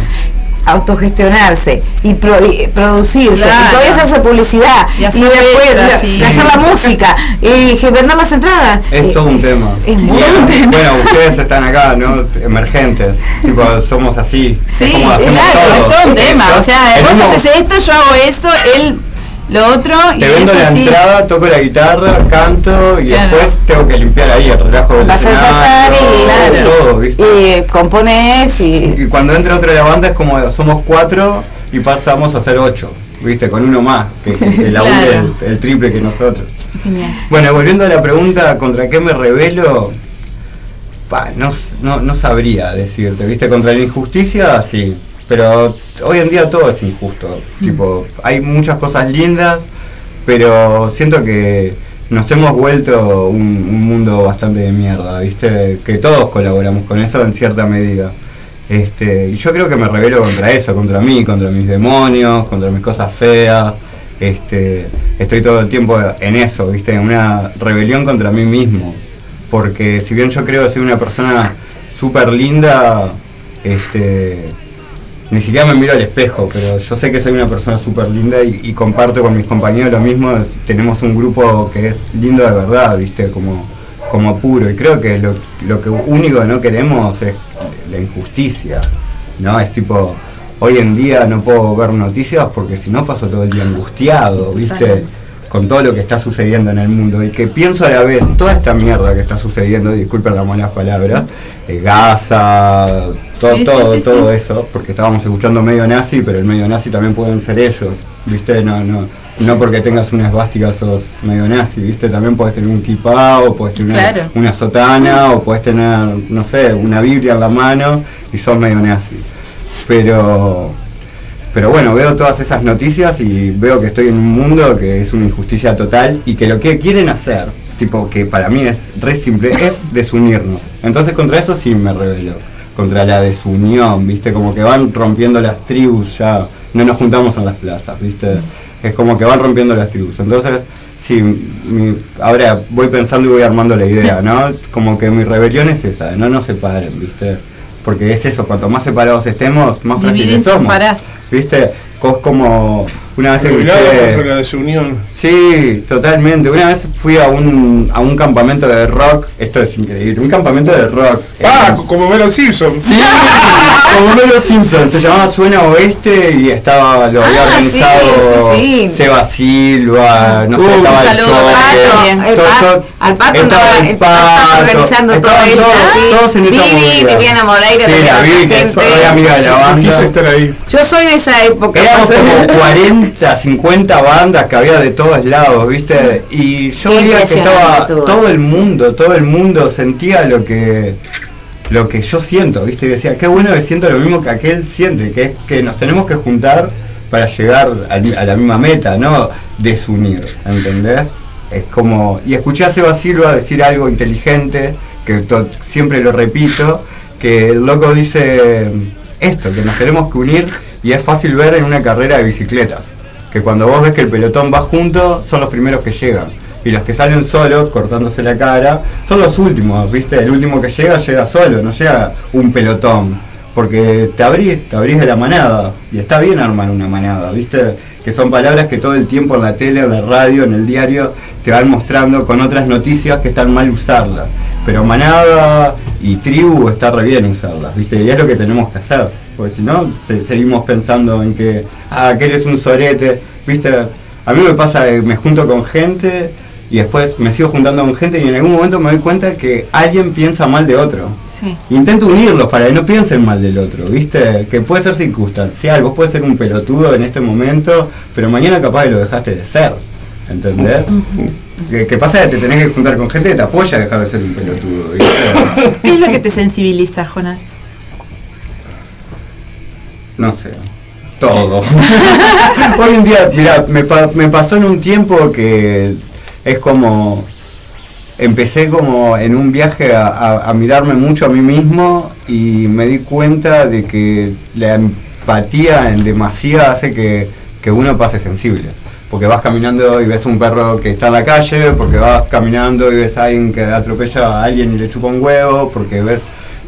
autogestionarse y, pro- y producirse Claro. y todavía hacerse publicidad Y y, hacer después letras, la- sí. hacer la música y que vender las entradas Es Eh, todo un tema. es muy bueno, un tema. bueno, *laughs* ustedes están acá, ¿no? Emergentes. Tipo, somos así. Sí, es como hacemos exacto, todo. es todo un tema. Yo O sea, vos un mo- haces esto, yo hago eso, él lo otro y Te vendo la sí. entrada, toco la guitarra, canto y Claro. después tengo que limpiar ahí el relajo del vas a ensayar y, Claro. todo, ¿viste? y compones y Y cuando entra otra de la banda es como somos cuatro y pasamos a ser ocho, ¿viste? Con uno más, que, que, que labure *laughs* Claro. el, el triple que nosotros. Genial. Bueno, volviendo a la pregunta, ¿contra qué me revelo? Pa, no, no, no sabría decirte, ¿viste? Contra la injusticia, sí. Pero hoy en día todo es injusto. Tipo, hay muchas cosas lindas, pero siento que nos hemos vuelto un, un mundo bastante de mierda, ¿viste? Que todos colaboramos con eso en cierta medida. Este, y yo creo que me revelo contra eso, contra mí, contra mis demonios, contra mis cosas feas. Este, estoy todo el tiempo en eso, ¿viste? En una rebelión contra mí mismo. Porque si bien yo creo que soy una persona súper linda, este, ni siquiera me miro al espejo, pero yo sé que soy una persona súper linda y, y comparto con mis compañeros lo mismo. es- tenemos un grupo que es lindo de verdad, ¿viste? Como, como puro. Y creo que lo, lo que único que no queremos es la injusticia, ¿no? Es tipo, hoy en día no puedo ver noticias porque si no paso todo el día angustiado, ¿viste? Con todo lo que está sucediendo en el mundo y que pienso a la vez toda esta mierda que está sucediendo, disculpen las malas palabras, eh, Gaza, todo, Sí, todo, sí, todo eso, porque estábamos escuchando medio nazi, pero el medio nazi también pueden ser ellos, ¿viste? No, no, no porque tengas una esvástica sos medio nazi, ¿viste? También puedes tener un kipá o puedes tener una- Claro. una sotana o puedes tener, no sé, una Biblia en la mano y sos medio nazi. Pero, pero bueno, veo todas esas noticias y veo que estoy en un mundo que es una injusticia total y que lo que quieren hacer, tipo que para mí es re simple, es desunirnos. Entonces contra eso sí me rebelo, contra la desunión, ¿viste? Como que van rompiendo las tribus ya, no nos juntamos en las plazas, ¿viste? Es como que van rompiendo las tribus. Entonces, sí, mi- ahora voy pensando y voy armando la idea, ¿no? Como que mi rebelión es esa, no nos separen, ¿viste? Porque es eso, cuanto más separados estemos, más frágiles somos. ¿Viste? Co- como una vez Cuidado contra escuché... la desunión. Sí, totalmente. Una vez fui a un, a un campamento de rock, esto es increíble, un campamento de rock. Ah, en- como Mero Simpson. Sí, como Melo Simpson, se llamaba Suena Oeste y estaba, lo había Ah, organizado sí, sí, sí. Seba Silva, no sé, Uh, estaba un el saludo, Pato, el al Pato estaba el Pato estaba organizando todo eso, todos, sí. todos en esa Vivi. Viviana Moreira Sí, la Vivi, que es amiga de la Yo banda. quise estar ahí. yo soy de esa época Éramos como menos. 40, 50 bandas que había de todos lados, ¿viste? Y yo Qué veía que estaba todo el mundo, todo el mundo sentía lo que lo que yo siento, ¿viste? Y decía, qué bueno que siento lo mismo que aquel siente, que es que nos tenemos que juntar para llegar a, la misma meta, no desunir, ¿entendés? Es como, y escuché a Seba Silva decir algo inteligente, que siempre lo repito, que el loco dice esto, que nos tenemos que unir y es fácil ver en una carrera de bicicletas, que cuando vos ves que el pelotón va junto, son los primeros que llegan. Y los que salen solos, cortándose la cara, son los últimos, ¿viste? El último que llega, llega solo, no llega un pelotón. Porque te abrís, te abrís de la manada. Y está bien armar una manada, ¿viste? Que son palabras que todo el tiempo en la tele, en la radio, en el diario, te van mostrando con otras noticias que están mal usarlas. Pero manada y tribu está re bien usarlas, ¿viste? Y es lo que tenemos que hacer. Porque si no, se- seguimos pensando en que, ah, aquel es un sorete, ¿viste? A mí me pasa que me junto con gente y después me sigo juntando con gente y en algún momento me doy cuenta que alguien piensa mal de otro. Sí. Intento unirlos para que no piensen mal del otro, ¿viste? Que puede ser circunstancial, vos puedes ser un pelotudo en este momento, pero mañana capaz que lo dejaste de ser, ¿entendés? Que, que pasa que te tenés que juntar con gente que te apoya a dejar de ser un pelotudo, ¿viste? ¿Qué es lo que te sensibiliza, Jonas? No sé. Todo. *laughs* Hoy en día, mira, me, pa- me pasó en un tiempo que es como. Empecé como en un viaje a, a- a mirarme mucho a mí mismo y me di cuenta de que la empatía en demasía hace que, que uno pase sensible. Porque vas caminando y ves un perro que está en la calle, porque vas caminando y ves a alguien que atropella a alguien y le chupa un huevo, porque ves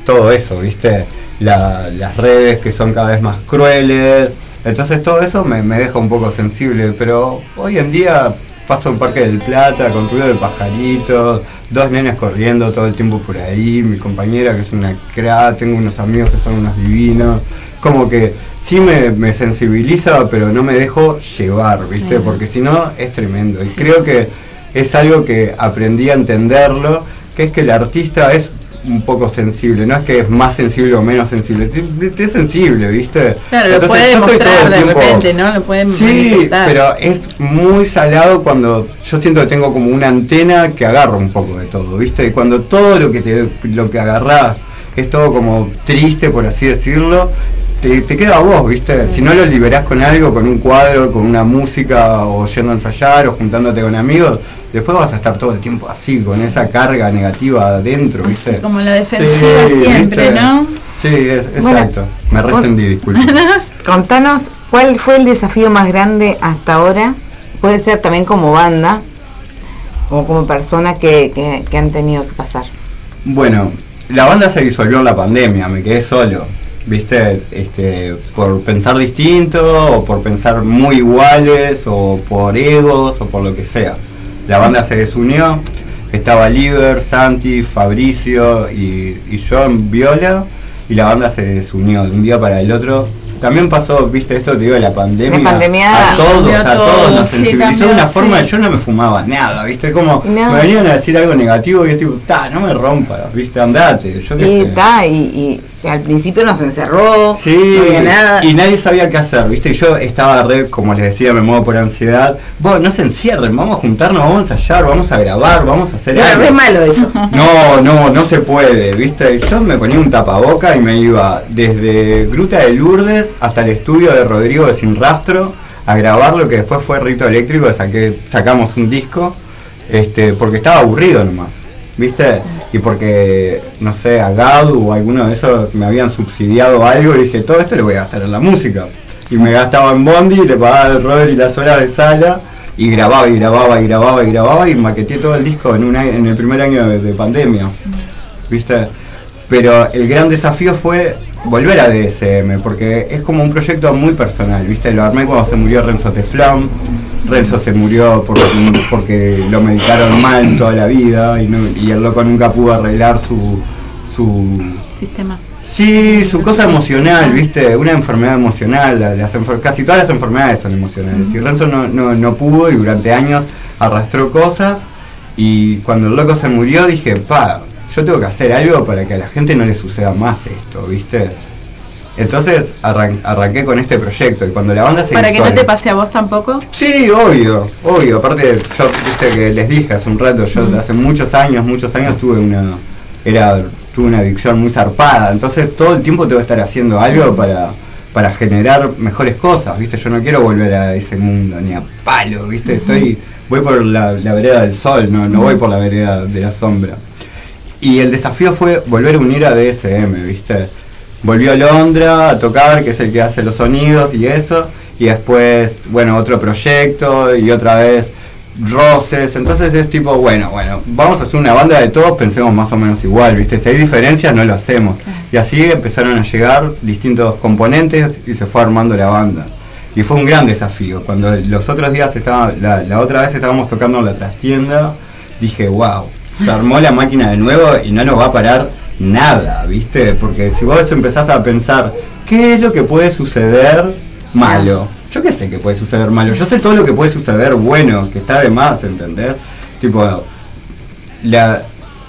todo eso, ¿viste? La- las redes que son cada vez más crueles. Entonces todo eso me, me deja un poco sensible, pero hoy en día paso en Parque del Plata con ruido de pajaritos, dos nenes corriendo todo el tiempo por ahí, mi compañera que es una cra, tengo unos amigos que son unos divinos, como que sí me, me sensibiliza, pero no me dejo llevar, ¿viste? Porque si no es tremendo. Y creo que es algo que aprendí a entenderlo, que es que el artista es un poco sensible, no es que es más sensible o menos sensible, es sensible, ¿viste? Claro, lo puede demostrar de tiempo- repente, ¿no? Lo puede Sí, manifestar. pero es muy salado cuando yo siento que tengo como una antena que agarra un poco de todo, ¿viste? Y cuando todo lo que te lo que agarrás es todo como triste, por así decirlo, te, te queda a vos, ¿viste? Si no lo liberás con algo, con un cuadro, con una música, o yendo a ensayar, o juntándote con amigos, después vas a estar todo el tiempo así, con esa carga negativa adentro, ¿viste? Así como la defensiva siempre, ¿viste? ¿no? Sí, es, Bueno, exacto. Me restendí, disculpe. *laughs* Contanos cuál fue el desafío más grande hasta ahora. Puede ser también como banda o como persona que, que, que han tenido que pasar. Bueno, la banda se disolvió en la pandemia, me quedé solo. ¿Viste? Este, por pensar distinto, o por pensar muy iguales, o por egos, o por lo que sea. La banda se desunió, estaba Liber, Santi, Fabricio y, y yo en viola, y la banda se desunió de un día para el otro. También pasó, viste, esto te digo, de la pandemia. La pandemia a todos, a todo, todos nos sí, sensibilizó de una forma, sí. yo no me fumaba nada, viste, como No. me venían a decir algo negativo y es tipo, ta, no me rompas, viste, andate, yo qué Y sé. está, y, y al principio nos encerró, Sí, no había nada. y nadie sabía qué hacer, ¿viste? Y yo estaba re, como les decía, me muevo por ansiedad. Vos, no se encierren, vamos a juntarnos, vamos a ensayar, vamos a grabar, vamos a hacer algo. re malo eso. *laughs* No, no, no se puede, ¿viste? Yo me ponía un tapaboca y me iba desde Gruta de Lourdes hasta el estudio de Rodrigo de Sin Rastro a grabar lo que después fue Rito Eléctrico, saqué, sacamos un disco, este, porque estaba aburrido nomás, ¿viste? Y porque, no sé, a Gadu o alguno de esos me habían subsidiado algo y dije, todo esto lo voy a gastar en la música. Y me gastaba en Bondi, le pagaba el Robert y las horas de sala y grababa y grababa y grababa y grababa y maqueteé todo el disco en, un año- en el primer año de, de pandemia. ¿Viste? Pero el gran desafío fue volver a DSM, porque es como un proyecto muy personal, ¿viste? Lo armé cuando se murió Renzo Teflón. Renzo se murió porque, porque lo medicaron mal toda la vida y, no- y el loco nunca pudo arreglar su, su Sistema. Sí, su cosa emocional, ¿viste? Una enfermedad emocional. la- las enfer- casi todas las enfermedades son emocionales. Y Renzo no, no, no pudo y durante años arrastró cosas. Y cuando el loco se murió dije, pa, yo tengo que hacer algo para que a la gente no le suceda más esto, ¿viste? Entonces arran- arranqué con este proyecto y cuando la banda se Para que no te pase a vos tampoco. Sí, obvio, obvio. Aparte, yo viste que les dije hace un rato, yo hace muchos años, muchos años tuve una, era, tuve una adicción muy zarpada. Entonces todo el tiempo tengo que estar haciendo algo para, para generar mejores cosas, viste. Yo no quiero volver a ese mundo ni a palo, viste. Estoy, voy por la, la vereda del sol, no, no voy por la vereda de la sombra. Y el desafío fue volver a unir a DSM, ¿viste? Volvió a Londra a tocar, que es el que hace los sonidos y eso. Y después, bueno, otro proyecto y otra vez roces. Entonces es tipo, bueno, bueno, vamos a hacer una banda de todos, pensemos más o menos igual, ¿viste? Si hay diferencias, no lo hacemos. Y así empezaron a llegar distintos componentes y se fue armando la banda. Y fue un gran desafío. Cuando los otros días estaba, la, la otra vez estábamos tocando en la trastienda, dije, wow, se armó la máquina de nuevo y no nos va a parar nada, ¿viste? Porque si vos empezás a pensar, ¿qué es lo que puede suceder malo? Yo qué sé que puede suceder malo, yo sé todo lo que puede suceder bueno, que está de más, ¿entendés? Tipo,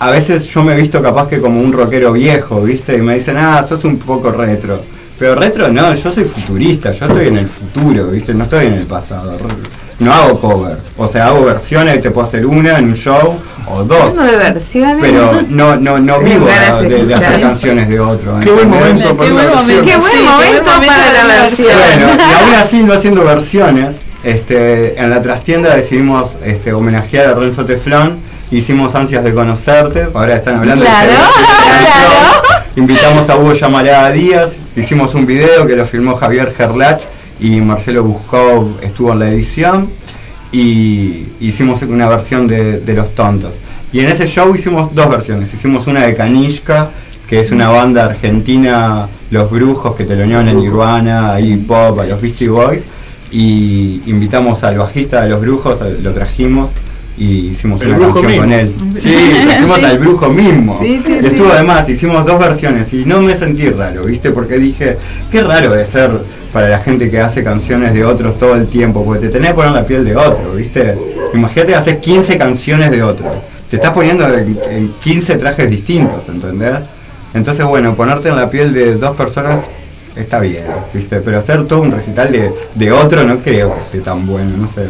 a veces yo me he visto capaz que como un rockero viejo, ¿viste? Y me dicen, ah, sos un poco retro. Pero retro no, yo soy futurista, yo estoy en el futuro, ¿viste? No estoy en el pasado. No hago covers, o sea, hago versiones, te puedo hacer una en un show o dos. De versiones. Pero no, no, no *laughs* vivo de de, de hacer canciones de otro. Qué buen momento para una versión. Qué buen momento para la versión. Bueno, y aún *laughs* así no haciendo versiones, este, en la trastienda decidimos este, homenajear a Renzo Teflón, hicimos Ansias de Conocerte, ahora están hablando Claro, de *laughs* claro. Invitamos a Hugo Yamarada Díaz, hicimos un video que lo filmó Javier Gerlach y Marcelo Buscov estuvo en la edición y hicimos una versión de, de Los Tontos. Y en ese show hicimos dos versiones, hicimos una de Kanishka, que es una banda argentina, Los Brujos, que te lo unieron en Nirvana, a Iggy Pop, a los Beastie Boys, y invitamos al bajista de Los Brujos, lo trajimos y hicimos El una brujo canción con él. *laughs* Sí, trajimos Sí. al brujo mismo. Sí, sí, Estuvo sí. además, hicimos dos versiones y no me sentí raro, ¿viste? Porque dije, qué raro de ser para la gente que hace canciones de otros todo el tiempo, porque te tenés que poner la piel de otro, ¿viste? Imagínate hacer 15 canciones de otro. Te estás poniendo en, en 15 trajes distintos, ¿entendés? Entonces, bueno, ponerte en la piel de dos personas está bien, ¿viste? Pero hacer todo un recital de, de otro no creo que esté tan bueno, no sé.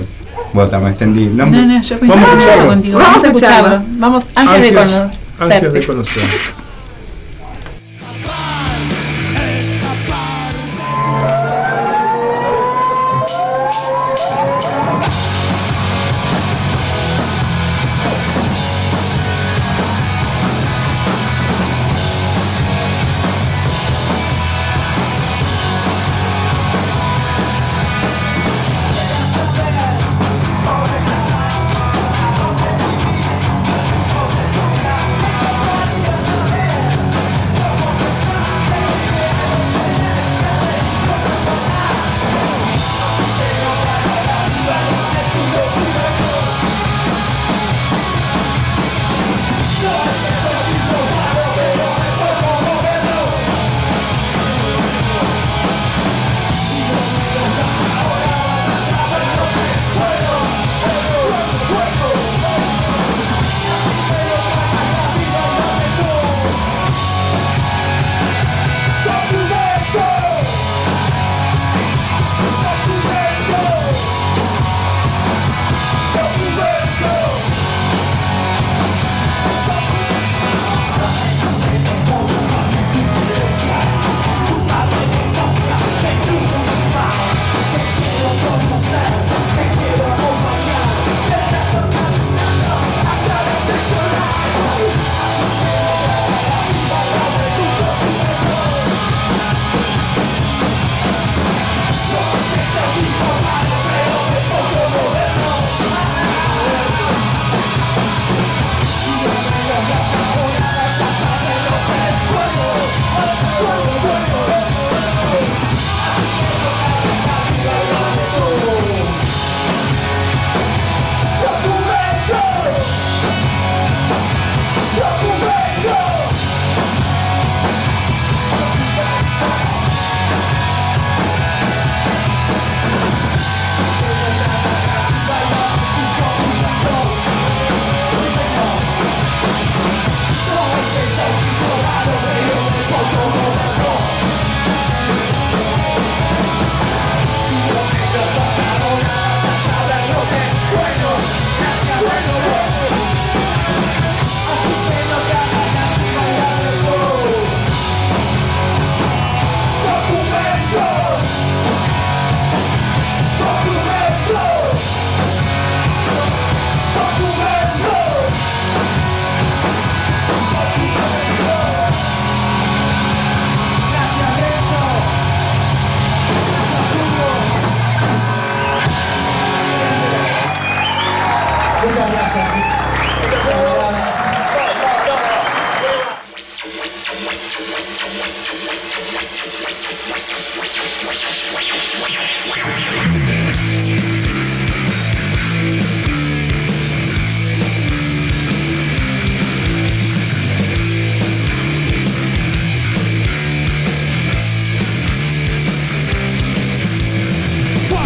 Bueno, me extendí. No, No, no, yo Vamos a coincido mucho escucharlo. contigo. Vamos Vamos a escucharlo. escucharlo. Vamos, ansias de conocer.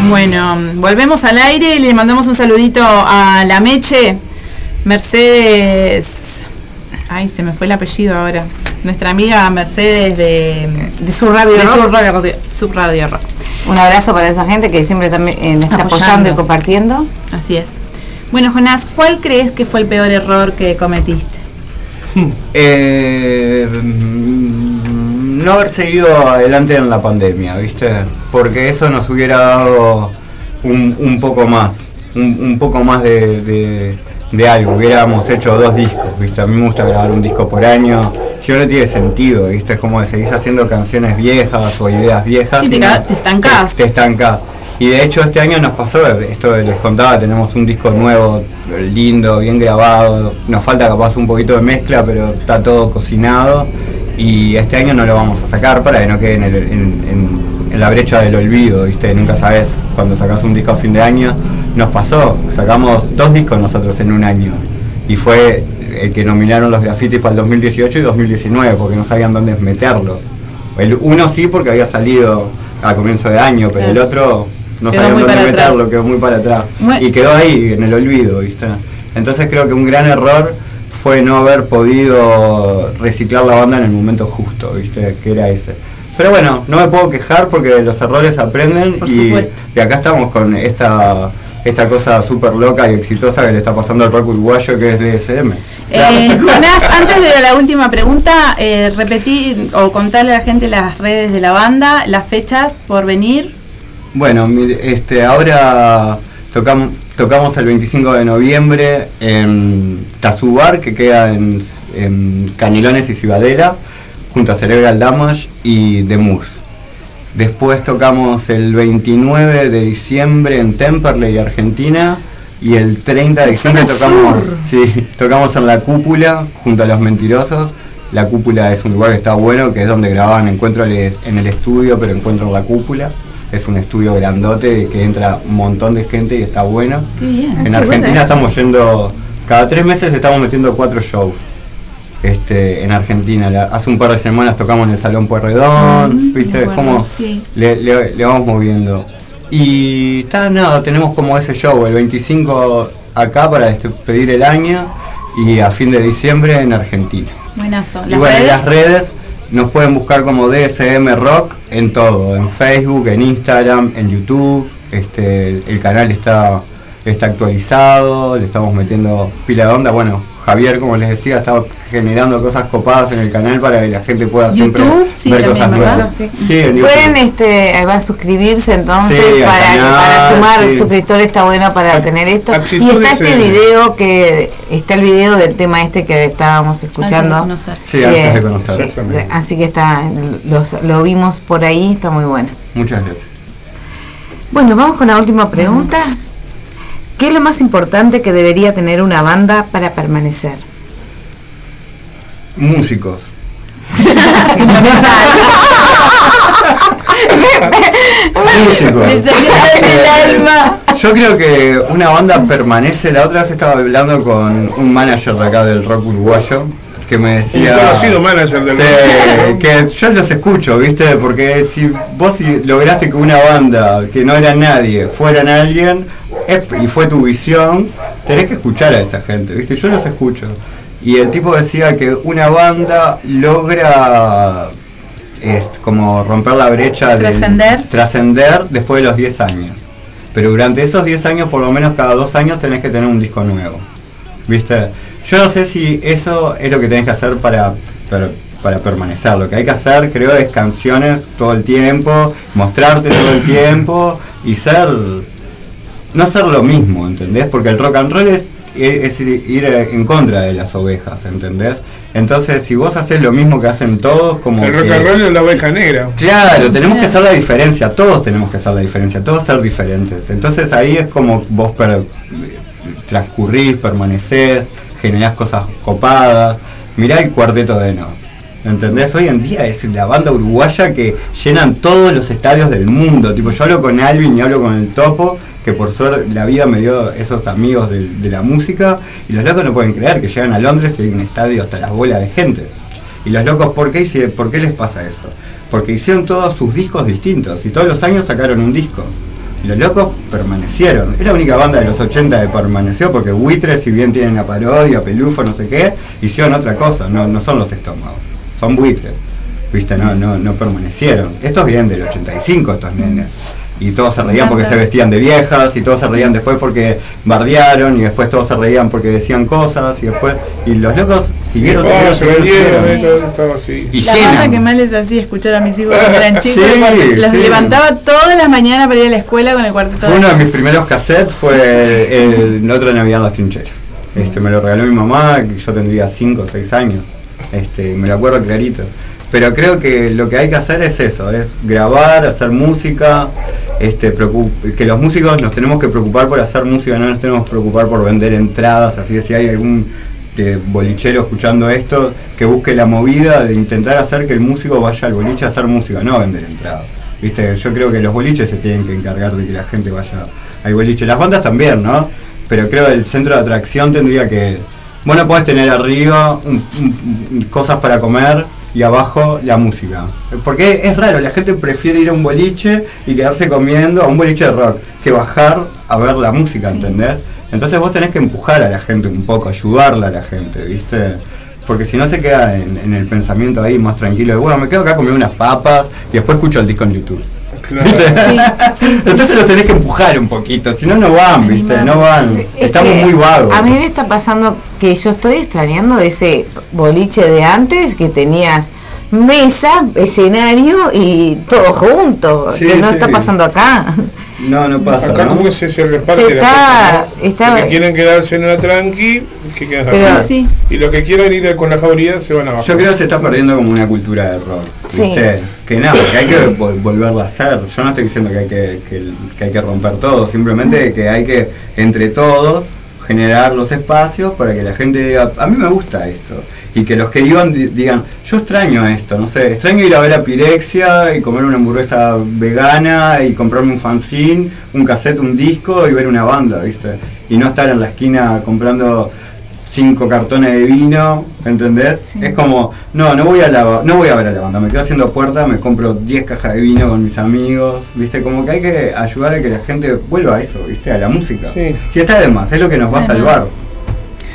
Bueno, volvemos al aire y le mandamos un saludito a la Meche, Mercedes. Ay, se me fue el apellido ahora. Nuestra amiga Mercedes de, De su radio de Rock. Sub Radio, Sub Radio Rock. Un abrazo para esa gente que siempre también eh, está Apoyando. apoyando y compartiendo. Así es. Bueno, Jonás, ¿cuál crees que fue el peor error que cometiste? *laughs* Eh, no haber seguido adelante en la pandemia, ¿viste? Porque eso nos hubiera dado un, un poco más, un, un poco más de, de- de algo. Hubiéramos hecho dos discos, ¿viste? A mí me gusta grabar un disco por año. Si ahora tiene sentido, ¿viste? Es como que seguís haciendo canciones viejas o ideas viejas. Sí, te no- te estancás. Te, te estancás. Y de hecho este año nos pasó, esto les contaba, tenemos un disco nuevo, lindo, bien grabado, nos falta capaz un poquito de mezcla, pero está todo cocinado Y este año no lo vamos a sacar para que no quede en, el- en- en- en la brecha del olvido, ¿viste? Nunca sabes cuando sacas un disco a fin de año. Nos pasó, sacamos dos discos nosotros en un año. Y fue el que nominaron los grafitis para el 2018 y 2019, porque no sabían dónde meterlos. El uno sí porque había salido a comienzo de año, pero el otro no Quedó sabían dónde para atrás. meterlo, quedó muy para atrás. Bueno. Y quedó ahí, en el olvido, ¿viste? Entonces creo que un gran error fue no haber podido reciclar la banda en el momento justo, ¿viste? Que era ese. Pero bueno, no me puedo quejar porque los errores aprenden Por y, acá estamos con esta esta cosa súper loca y exitosa que le está pasando al rock uruguayo que es DSM. Eh, Jonás, *laughs* antes de la última pregunta, eh, repetí o contarle a la gente las redes de la banda, las fechas por venir. Bueno, este, ahora tocamos, tocamos el 25 de noviembre en Tazubar, que queda en, en Canelones y Cibadela, junto a Cerebral Damage y The Moose. Después tocamos el 29 de diciembre en Temperley, Argentina. Y el 30 de diciembre tocamos, sí, tocamos en La Cúpula, junto a Los Mentirosos. La Cúpula es un lugar que está bueno, que es donde grababan Encuentro en el estudio, pero Encuentro en la Cúpula. Es un estudio grandote que entra un montón de gente y está bueno. Bien. En bueno Argentina estamos yendo, cada tres meses estamos metiendo cuatro shows. Este, en Argentina, La- hace un par de semanas tocamos en el Salón Pueyrredón, Mm, viste, acuerdo, como sí. le, le- le vamos moviendo. Y está nada, tenemos como ese show, el 25 acá para despedir el año y a fin de diciembre en Argentina. Buenazo. Y Las bueno, en redes. las redes nos pueden buscar como DSM Rock en todo, en Facebook, en Instagram, en YouTube. Este, el canal está, está actualizado, le estamos metiendo pila de onda. Bueno, Javier, como les decía, está generando cosas copadas en el canal para que la gente pueda siempre YouTube, sí, ver cosas nuevas. Sí. Sí, en YouTube. Pueden este, ahí va a suscribirse entonces para, canal, para sumar sí. suscriptores está bueno para tener esto. Y está este en- video que está el video del tema este que estábamos escuchando. conocer. Sí, Que- antes de conocer. así que está, los, lo vimos por ahí, está muy bueno. Muchas gracias. Bueno, vamos con la última pregunta. ¿Qué es lo más importante que debería tener una banda para permanecer? Músicos. Músicos. Me salió del alma. Yo creo que una banda permanece. La otra vez estaba hablando con un manager de acá del rock uruguayo que me decía. Un conocido manager del Sí, rock. que yo los escucho, ¿viste? Porque si vos lograste que una banda que no era nadie fueran alguien y fue tu visión, tenés que escuchar a esa gente, ¿viste? Yo los escucho. Y el tipo decía que una banda logra es, como romper la brecha de Trascender. trascender después de los 10 años. Pero durante esos 10 años, por lo menos cada dos años, tenés que tener un disco nuevo. ¿Viste? Yo no sé si eso es lo que tenés que hacer para, para, para permanecer. Lo que hay que hacer, creo, es canciones todo el tiempo, mostrarte todo el tiempo y ser. No ser lo mismo, ¿entendés? Porque el rock and roll es, es ir en contra de las ovejas, ¿entendés? Entonces, si vos haces lo mismo que hacen todos, como. El rock and roll es la oveja negra. Claro, tenemos que hacer la diferencia, todos tenemos que hacer la diferencia, todos ser diferentes. Entonces ahí es como vos per- transcurrís, permanecés, generás cosas copadas. Mirá el cuarteto de Nos. ¿Entendés? Hoy en día es la banda uruguaya que llenan todos los estadios del mundo. Tipo, yo hablo con Alvin y hablo con el Topo, que por suerte la vida me dio esos amigos de, la música, y los locos no pueden creer que llegan a Londres y hay un estadio hasta las bolas de gente. Y los locos, ¿por qué, ¿por qué les pasa eso? Porque hicieron todos sus discos distintos y todos los años sacaron un disco. Los locos permanecieron. Es la única banda de los 80 que permaneció porque Buitres, si bien tienen la parodia, Pelufo, no sé qué, hicieron otra cosa. No, no son los estómagos, son buitres. ¿Viste? No, no, no permanecieron. Estos vienen del 85, estos nenes. Y todos se reían porque se vestían de viejas, y todos se reían después porque bardearon, y después todos se reían porque decían cosas, y después. Y los locos siguieron, siguieron, se siguieron, siguieron. así. Y La llenan. que más les hacía escuchar a mis hijos cuando eran *laughs* chicos, Sí, los sí. levantaba todas las mañanas para ir a la escuela con el cuarteto. Uno de mis primeros cassettes, fue el, otro Navidad en las trincheras. Este, me lo regaló mi mamá, que yo tendría 5 o 6 años. Este, me lo acuerdo clarito. Pero creo que lo que hay que hacer es eso, es grabar, hacer música, este, que los músicos nos tenemos que preocupar por hacer música, no nos tenemos que preocupar por vender entradas, así que si hay algún de bolichero escuchando esto, que busque la movida de intentar hacer que el músico vaya al boliche a hacer música, no vender entradas. ¿Viste? Yo creo que los boliches se tienen que encargar de que la gente vaya al boliche. Las bandas también, ¿no? Pero creo que el centro de atracción tendría que... Vos no podés tener arriba un- cosas para comer y abajo la música. Porque es raro, la gente prefiere ir a un boliche y quedarse comiendo a un boliche de rock que bajar a ver la música, ¿entendés? Entonces vos tenés que empujar a la gente un poco, ayudarla a la gente, ¿viste? Porque si no se queda en, en el pensamiento ahí más tranquilo de, bueno, me quedo acá comiendo unas papas y después escucho el disco en YouTube. Claro. Entonces los tenés que empujar un poquito, si no, no van, ¿viste? No van. Sí, es Estamos que muy vagos. A mí me está pasando que yo estoy extrañando ese boliche de antes que tenías mesa, escenario y todo junto. Sí, que no sí. está pasando acá. No, no pasa, Acá ¿no? como que se, se reparte Se la está- cosa, ¿no? está- Los que quieren quedarse en una tranqui, que quedan Pero- afuera. Sí. Y los que quieran ir con la jauría se van abajo. Yo creo que se está perdiendo como una cultura de. Sí. ¿viste? Que nada, que hay que vol- volverla a hacer. Yo no estoy diciendo que hay que, que- que hay que romper todo, simplemente que hay que, entre todos, generar los espacios para que la gente diga, a mí me gusta esto. Y que los que iban di- digan, yo extraño esto, no sé, extraño ir a ver a Pirexia y comer una hamburguesa vegana y comprarme un fanzine, un cassette, un disco y ver una banda, ¿viste? Y no estar en la esquina comprando cinco cartones de vino, ¿entendés? Es como, no, no voy a la, no voy a ver a la banda, me quedo haciendo puerta, me compro 10 cajas de vino con mis amigos, ¿viste? Como que hay que ayudar a que la gente vuelva a eso, ¿viste? A la música. Sí. Si está de más, es lo que nos va a salvar.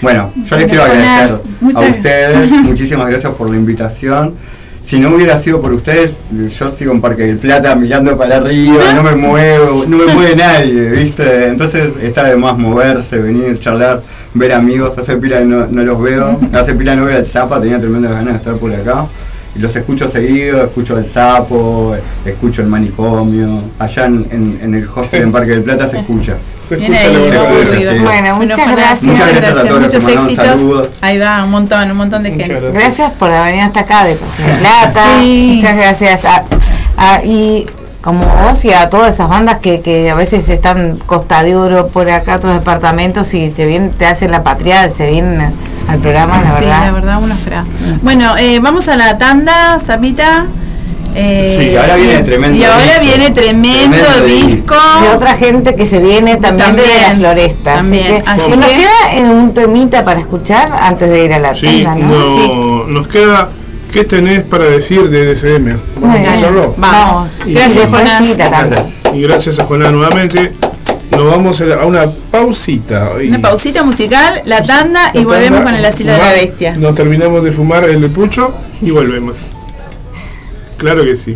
Bueno, yo les quiero agradecer a ustedes, *laughs* muchísimas gracias por la invitación. Si no hubiera sido por ustedes, yo sigo en Parque del Plata mirando para arriba, no me muevo, no me mueve nadie, ¿viste? Entonces está de más moverse, venir, charlar, ver amigos, hace pila no, no los veo, hace pila no veo al Zapa, tenía tremendas ganas de estar por acá. Y los escucho seguido, escucho el sapo, escucho el manicomio. Allá en, en- en el hostel en Parque del Plata se escucha. *laughs* Se escucha ahí, Ruido. Sí. Bueno, muchas Jonás, gracias. Muchas gracias a todos los que muchos éxitos. saludos. Ahí va, un montón, un montón de Muchas gente. gracias. Gracias por haber venido hasta acá de Parque del Plata. Sí. Muchas gracias. a- a- y como vos y a todas esas bandas que, que a veces están costa de oro por acá, otros departamentos, y se vienen, te hacen la patria, se vienen al programa, la sí, verdad. la verdad, una espera. Bueno, eh, vamos a la tanda, Zapita. Eh, Sí, ahora viene tremendo Y ahora disco. viene tremendo, Tremendo disco. Y otra gente que se viene también, de También, la floresta. también. Así que, Así nos que- queda eh, un temita para escuchar antes de ir a la Sí, tanda, ¿no? no, nos queda. ¿Qué tenés para decir de DCM? Vamos. Vamos. Y Gracias, tanda. Y gracias a Jonás nuevamente. Nos vamos a una pausita. Y- Una pausita musical, la tanda y volvemos tanda, con el asilo de la bestia. Nos terminamos de fumar el pucho y volvemos. Claro que sí.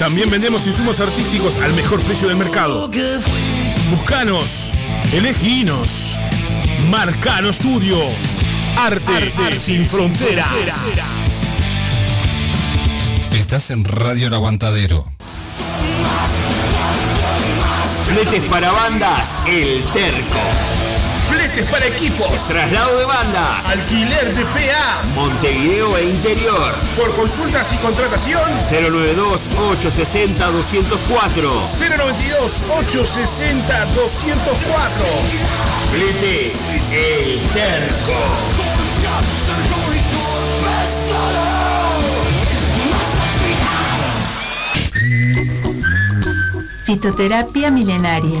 También vendemos insumos artísticos al mejor precio del mercado. Buscanos, eleginos. Marcano Studio. Arte, sin fronteras. Estás en Radio El Aguantadero. Fletes para bandas, El Terco. Fletes para equipos. Traslado de bandas, Alquiler de PA. Montevideo e interior. Por consultas y contratación. 092-860-204. 092-860-204. Fletes, El Terco. Fitoterapia milenaria.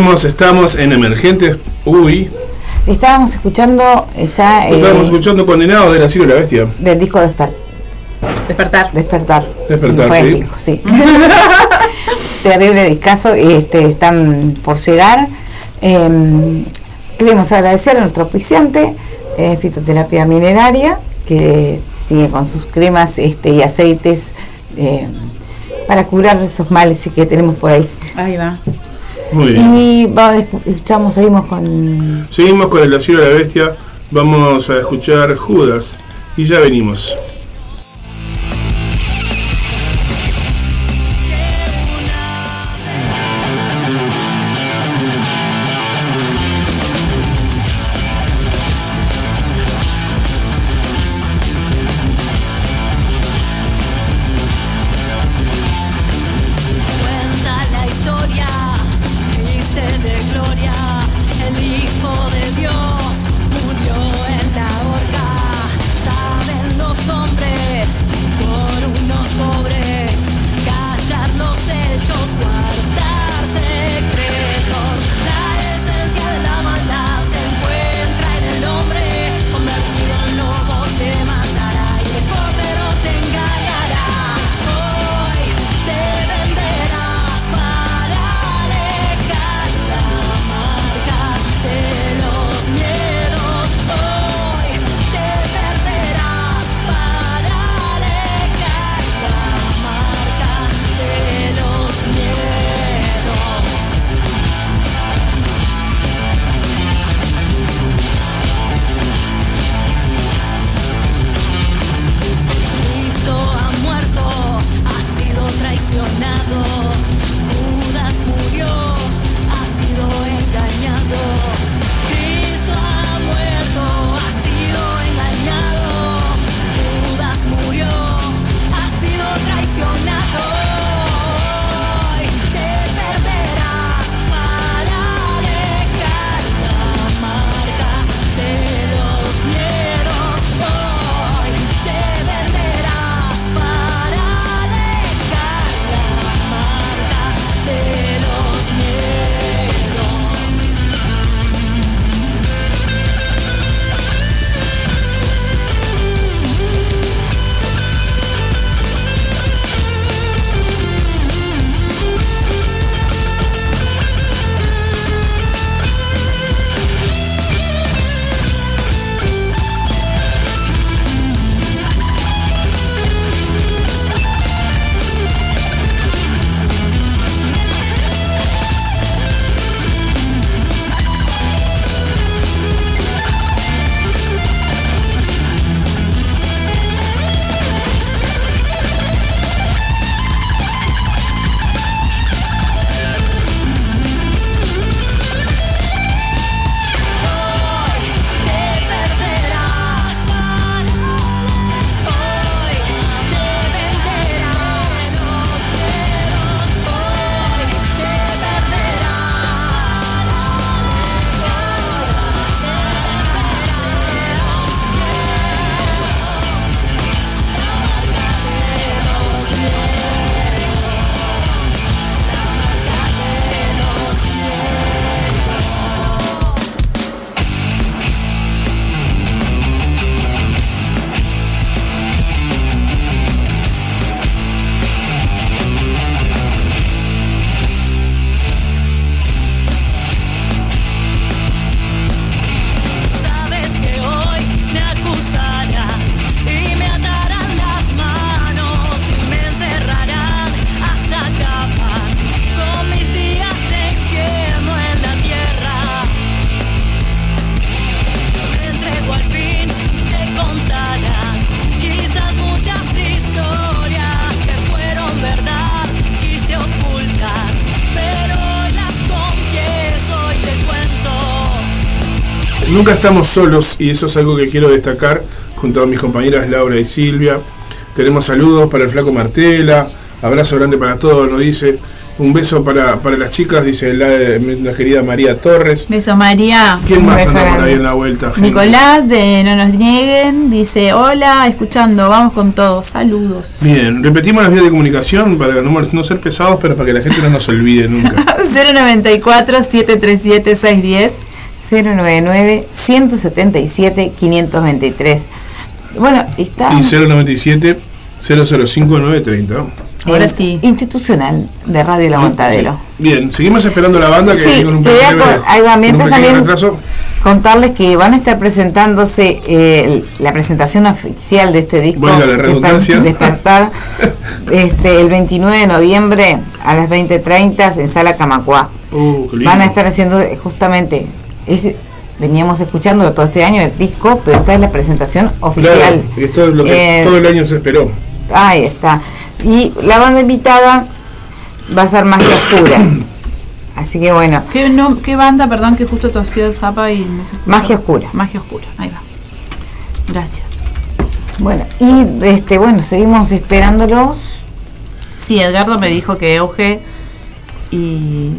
Estamos en Emergentes. Uy. Estábamos escuchando eh, ya. Eh, estábamos escuchando Condenados de la Ciro la Bestia. Del disco Desper Despertar. Despertar. Despertar. Fue sí. El disco, sí. *laughs* Terrible discazo. Este, están por llegar. Eh, queremos agradecer a nuestro auspiciante, eh, Fitoterapia Mineraria, que sigue con sus cremas este, y aceites eh, para curar esos males que tenemos por ahí. Ahí va. Muy bien. Y va, escuchamos, seguimos con... Seguimos con El asilo de la bestia. Vamos a escuchar Judas y ya venimos. Nunca estamos solos y eso es algo que quiero destacar junto a mis compañeras Laura y Silvia. Tenemos saludos para el flaco Martela, abrazo grande para todos, nos dice. Un beso para, para las chicas, dice la, querida María Torres. Beso María. ¿Quién más anda ahí en la vuelta? Nicolás de No nos nieguen, dice hola, escuchando, vamos con todos, saludos. Bien, repetimos las vías de comunicación para no, no ser pesados, pero para que la gente no nos olvide nunca. 094 737 610 523. Bueno, está Y 097 005 930. Ahora sí. institucional de Radio El Aguantadero. Bien, seguimos esperando la banda que Sí, con un pequeño, con- un también- retraso. Contarles que van a estar presentándose eh, la presentación oficial de este disco Valga la redundancia. Desper- Despertar este, el 29 de noviembre a las 20.30 en Sala Camacuá. Uh. Van a estar haciendo eh, justamente, es- veníamos escuchándolo todo este año el disco, pero esta es la presentación oficial. Claro, y esto es lo que Eh, todo el año se esperó. Ahí está. Y la banda invitada va a ser Magia Oscura. *coughs* Así que bueno, ¿Qué, no, ¿Qué banda, perdón, que justo tosió el zapa y no se escuchó? Magia Oscura. Magia Oscura, ahí va. Gracias. Bueno, y este bueno, seguimos esperándolos. Sí, Edgardo me dijo que Euge y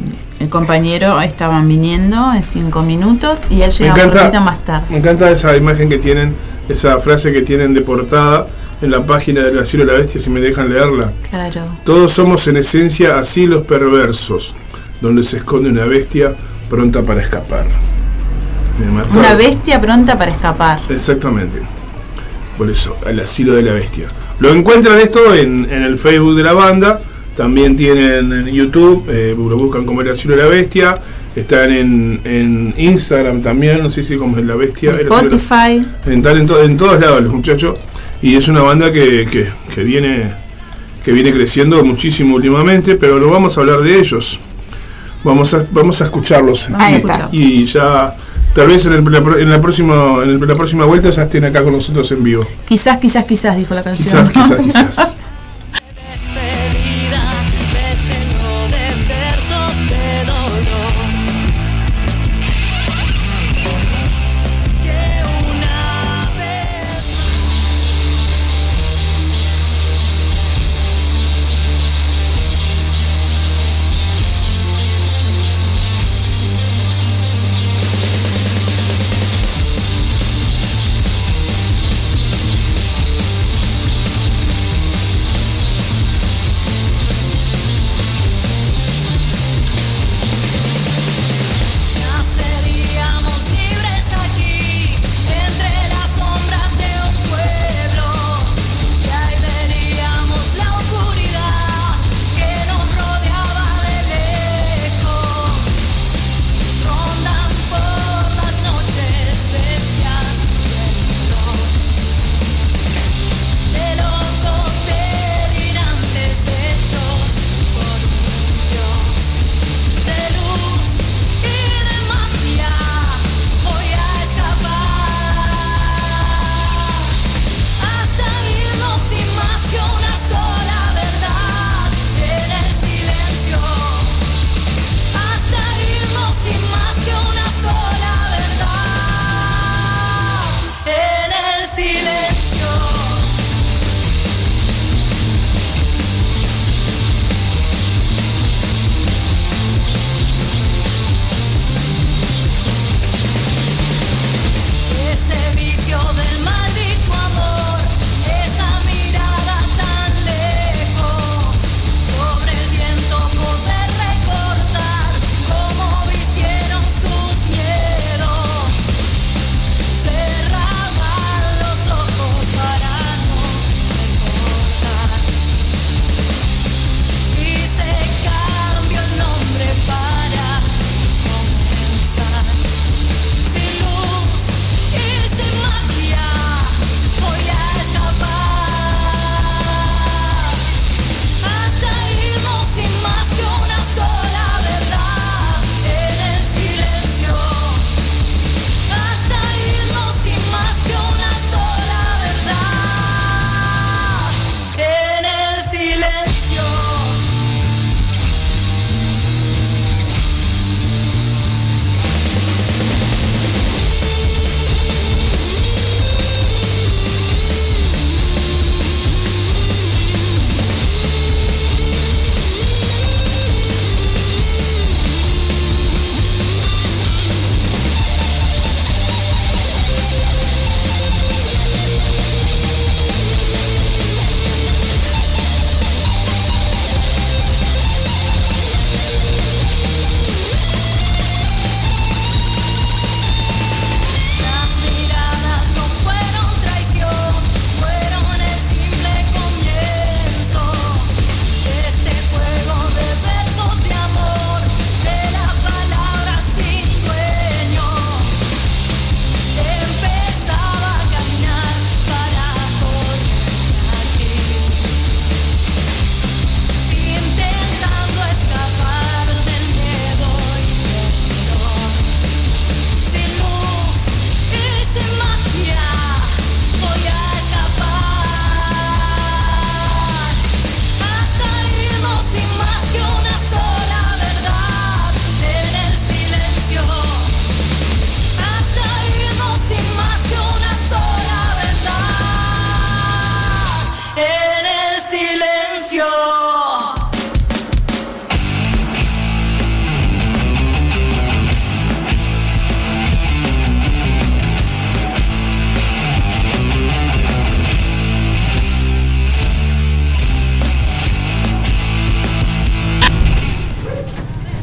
el compañero estaban viniendo en cinco minutos y él llega un encanta, poquito más tarde. me encanta esa imagen que tienen, esa frase que tienen de portada en la página del Asilo de la Bestia, si me dejan leerla. Claro. Todos somos en esencia asilos perversos, donde se esconde una bestia pronta para escapar. Una bestia pronta para escapar. Exactamente. Por eso, el asilo de la bestia. Lo encuentran esto en, en el Facebook de la banda. También tienen en YouTube, eh, lo buscan como el asilo de la bestia. Están en, en Instagram también, no sé si como es la bestia. la- Spotify. Están en, to- en todos lados los muchachos. Y es una banda que, que, que viene que viene creciendo muchísimo últimamente, pero no vamos a hablar de ellos. Vamos a, vamos a escucharlos. Vamos a y, escuchar. y ya, tal vez en, el- en la, próxima, en el- la próxima vuelta ya estén acá con nosotros en vivo. Quizás, quizás, quizás, dijo la canción. Quizás, quizás, quizás. *laughs*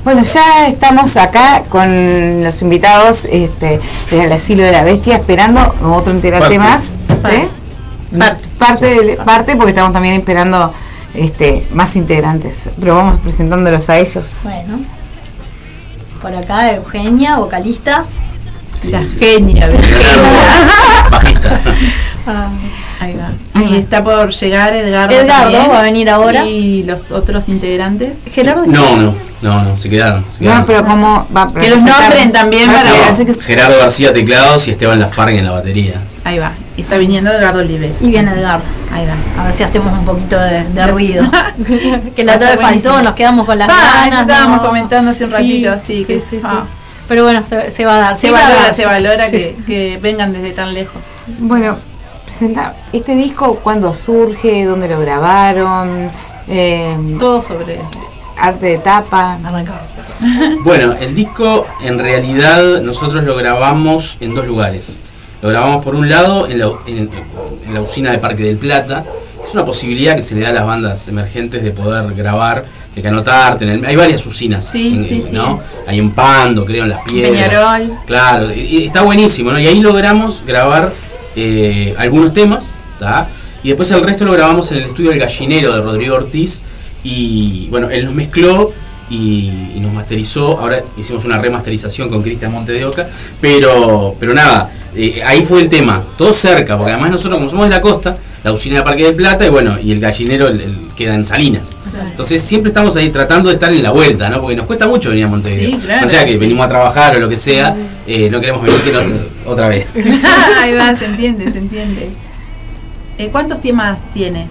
Bueno, ya estamos acá con los invitados este, del Asilo de la Bestia, esperando otro integrante Parte. más. ¿eh? Parte. Parte, del- parte, porque estamos también esperando este, más integrantes. Pero vamos presentándolos a ellos. Bueno. Por acá Eugenia, vocalista. La genia, *laughs* Bajista. Ahí va. Y está por llegar Edgardo. Edgardo también. va a venir ahora. Y los otros integrantes. Gerardo. No, no, no, no, se quedaron. Se quedaron. No, pero como va Que los nombren también para No, hacer que- Gerardo García teclados y Esteban Lafargue en la batería. Ahí va. Y está viniendo Edgardo Olive. Y viene Edgardo. Ahí va. A ver si hacemos un poquito de, de ruido. *laughs* que la otra vez faltó, nos quedamos con las Pa, ganas. estábamos ¿no? comentando hace un Sí, ratito, así que sí, sí, ah. sí. Pero bueno, se, se va a dar. Se va a valora, dar. se valora Sí. que, que vengan desde tan lejos. Bueno, presentar este disco, ¿cuándo surge? ¿Dónde lo grabaron? Eh, Todo sobre arte de tapa. *laughs* Bueno, el disco en realidad nosotros lo grabamos en dos lugares. Lo grabamos por un lado en la, en- en la usina de Parque del Plata. Es una posibilidad que se le da a las bandas emergentes de poder grabar, de. En el- hay varias usinas. Sí, en- sí, sí. ¿no? Hay en Pando, creo, en Las Piedras. Peñarol. Claro, y, y está buenísimo, ¿no? Y ahí logramos grabar eh, algunos temas, ¿tá? Y después el resto lo grabamos en el estudio El Gallinero de Rodrigo Ortiz. Y bueno, él nos mezcló y, y nos masterizó. Ahora hicimos una remasterización con Cristian Monte de Oca. Pero, pero nada, eh, ahí fue el tema. Todo cerca, porque además nosotros, como somos de la costa, la usina de Parque del Plata y bueno, y el gallinero el- el queda en Salinas. Entonces siempre estamos ahí tratando de estar en la vuelta, ¿no? Porque nos cuesta mucho venir a Montevideo. Sí, claro, o sea que sí. venimos a trabajar o lo que sea, eh, no queremos venir que no- otra vez. *laughs* Ahí va, se entiende, se entiende. Eh, ¿Cuántos temas tiene?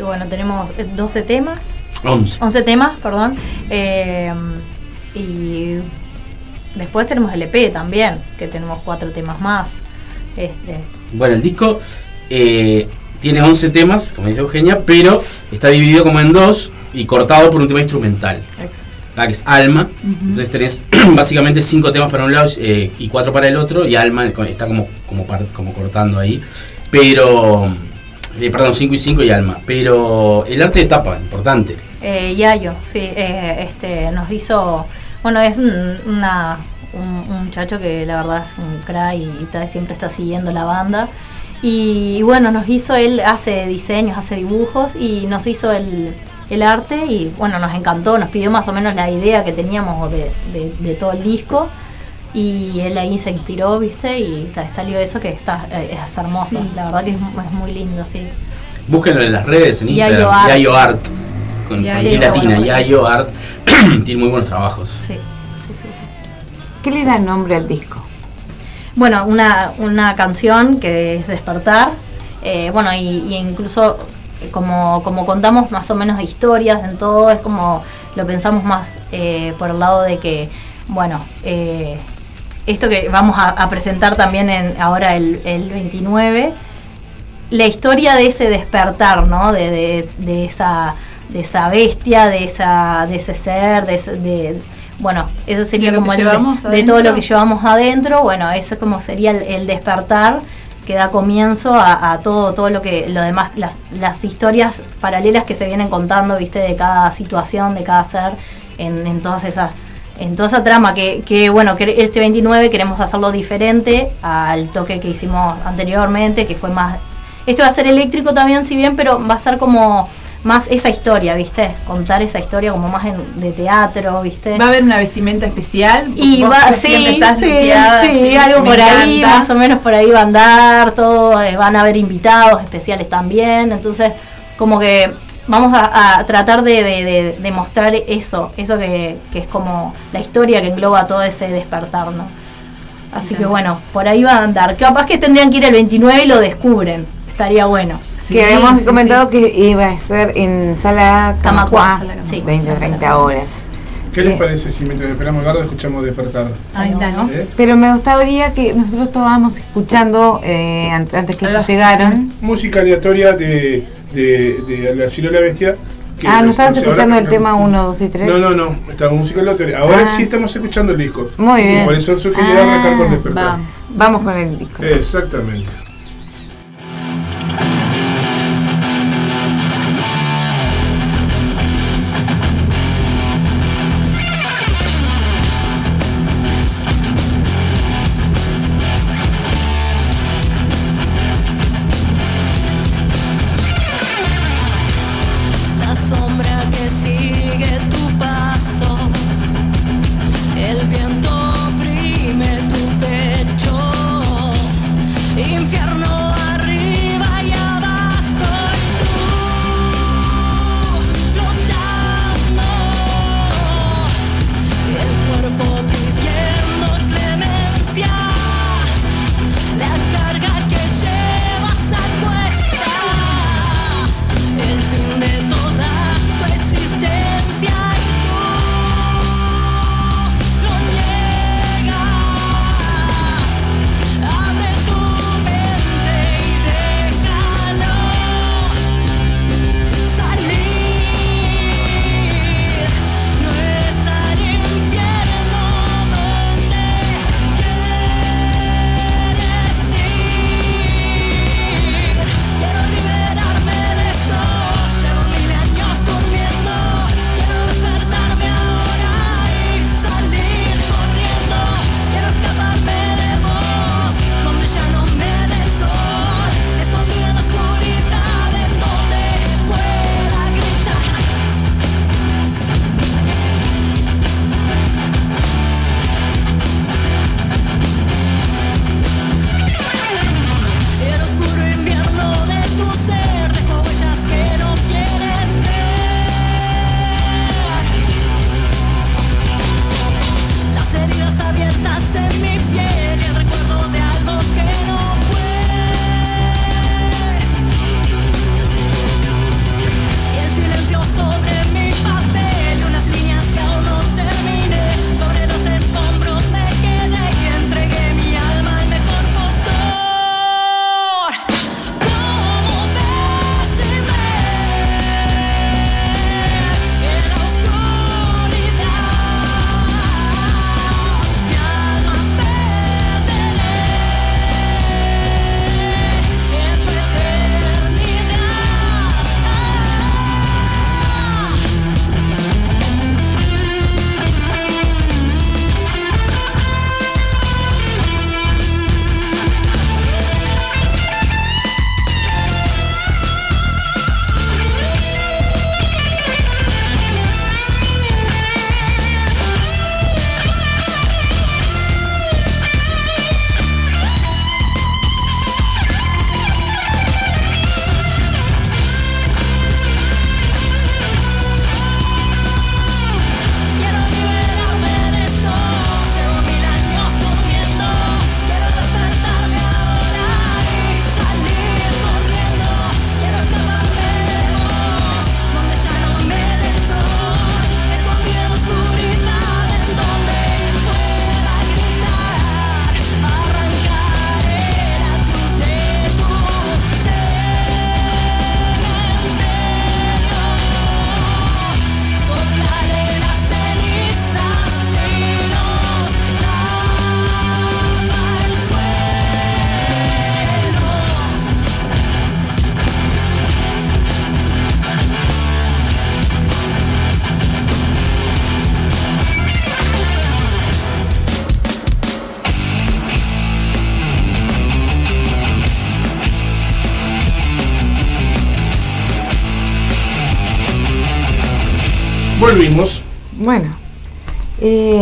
Que bueno, tenemos eh, 12 temas. 11. 11 temas, perdón. Eh, y después tenemos el EP también, que tenemos cuatro temas más. Este, Bueno, el disco eh, tiene 11 temas, como dice Eugenia, pero está dividido como en dos y cortado por un tema instrumental. Ah, que es Alma. Entonces tenés *clears throat* básicamente cinco temas para un lado eh, y cuatro para el otro, y Alma está como, como cortando ahí. Pero. Eh, perdón, 5 y 5 y Alma. Pero el arte de tapa, importante. Eh, Yayo, sí, eh, este, nos hizo, bueno, es un, una, un, un muchacho que la verdad es un crack y, está- siempre está siguiendo la banda. Y, bueno, nos hizo, él hace diseños, hace dibujos y nos hizo el, el arte y bueno, nos encantó, nos pidió más o menos la idea que teníamos de, de- de todo el disco. Y él ahí se inspiró, ¿viste? Y salió eso que está, eh, es hermoso. Sí, la verdad sí, que es, sí. es muy lindo, sí. Búsquenlo en las redes, en Yayo Instagram. Art. Yayo Art. Con I latina, bueno, Yayo Art. *clears throat* Tiene muy buenos trabajos. Sí, sí, sí. sí. ¿Qué le da nombre al disco? Bueno, una, una canción que es Despertar. eh, bueno, y, y incluso eh, como, como contamos más o menos historias en todo, es como lo pensamos más eh, por el lado de que, bueno, eh, esto que vamos a, a presentar también en ahora el, el 29, la historia de ese despertar, ¿no? De, de, de esa de esa bestia, de esa de ese ser, de, ese- de- bueno, eso sería como el de, todo lo que llevamos adentro, bueno, eso como sería el, el despertar que da comienzo a, a todo todo lo que lo demás las, las historias paralelas que se vienen contando, ¿viste? de cada situación, de cada ser en, en todas esas en toda esa trama que, que bueno, que este 29 queremos hacerlo diferente al toque que hicimos anteriormente, que fue más... Este va a ser eléctrico también, si bien, pero va a ser como más esa historia, ¿viste? Contar esa historia como más en- de teatro, ¿viste? ¿Va a haber una vestimenta especial? Y va, sí, estás sí, limpiada, sí, sí, algo por ahí, más o menos por ahí va a andar, todo, eh, van a haber invitados especiales también, entonces como que vamos a, a tratar de, de- de- de mostrar eso, eso que, que es como la historia que engloba todo ese despertar, ¿no? Así que bueno, por ahí va a andar. Capaz que tendrían que ir el 29 y lo descubren, estaría bueno. que habíamos comentado que iba a ser en sala Camacuá, Camacuá, sala Camacuá. Sí, 20 la sala 30 Camacuá. horas. ¿Qué les parece si mientras esperamos Gardo escuchamos despertar? Ahí está, ¿no? ¿Eh? Pero me gustaría que nosotros estábamos escuchando eh, an- antes que ellos llegaron. Música aleatoria de, de, de El Asilo de la Bestia. que Ah, ¿no estabas ahora escuchando el que- tema 1, 2 y 3? No, no, no, música aleatoria. Ahora Ah. sí estamos escuchando el disco. Muy bien. Por eso sugería Ah, arrancar con despertar. vamos. Vamos con el disco. Exactamente.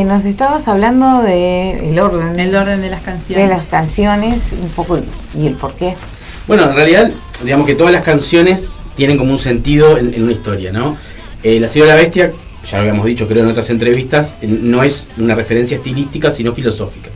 Nos estabas hablando de el orden, El orden de las de canciones. las canciones, un poco y el por qué. Bueno, en realidad, digamos que todas las canciones tienen como un sentido en, en una historia, ¿no? Eh, la Ciudad de la Bestia, ya lo habíamos dicho creo en otras entrevistas, eh, no es una referencia estilística, sino filosófica.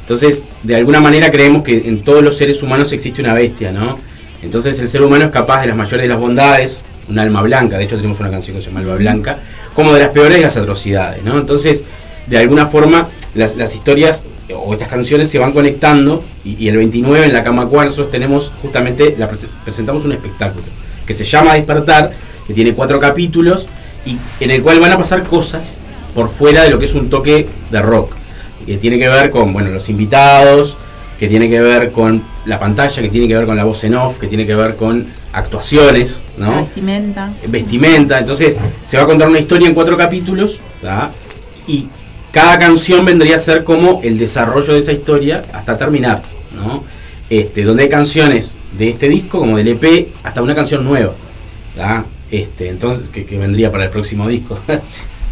Entonces, de alguna manera creemos que en todos los seres humanos existe una bestia, ¿no? Entonces el ser humano es capaz de las mayores de las bondades, un alma blanca, de hecho tenemos una canción que se llama Alma Blanca, como de las peores de las atrocidades, ¿no? Entonces, de alguna forma, las, las historias o estas canciones se van conectando y, y el 29 en la Cama nosotros tenemos justamente, la presentamos un espectáculo que se llama Despertar, que tiene cuatro capítulos y en el cual van a pasar cosas por fuera de lo que es un toque de rock, que tiene que ver con, bueno, los invitados, que tiene que ver con la pantalla, que tiene que ver con la voz en off, que tiene que ver con actuaciones, ¿no? vestimenta. vestimenta. Entonces, se va a contar una historia en cuatro capítulos, ¿tá? y cada canción vendría a ser como el desarrollo de esa historia hasta terminar, ¿no? Este, donde hay canciones de este disco, como del EP, hasta una canción nueva, ¿tá? Este, entonces, que, que vendría para el próximo disco. *laughs*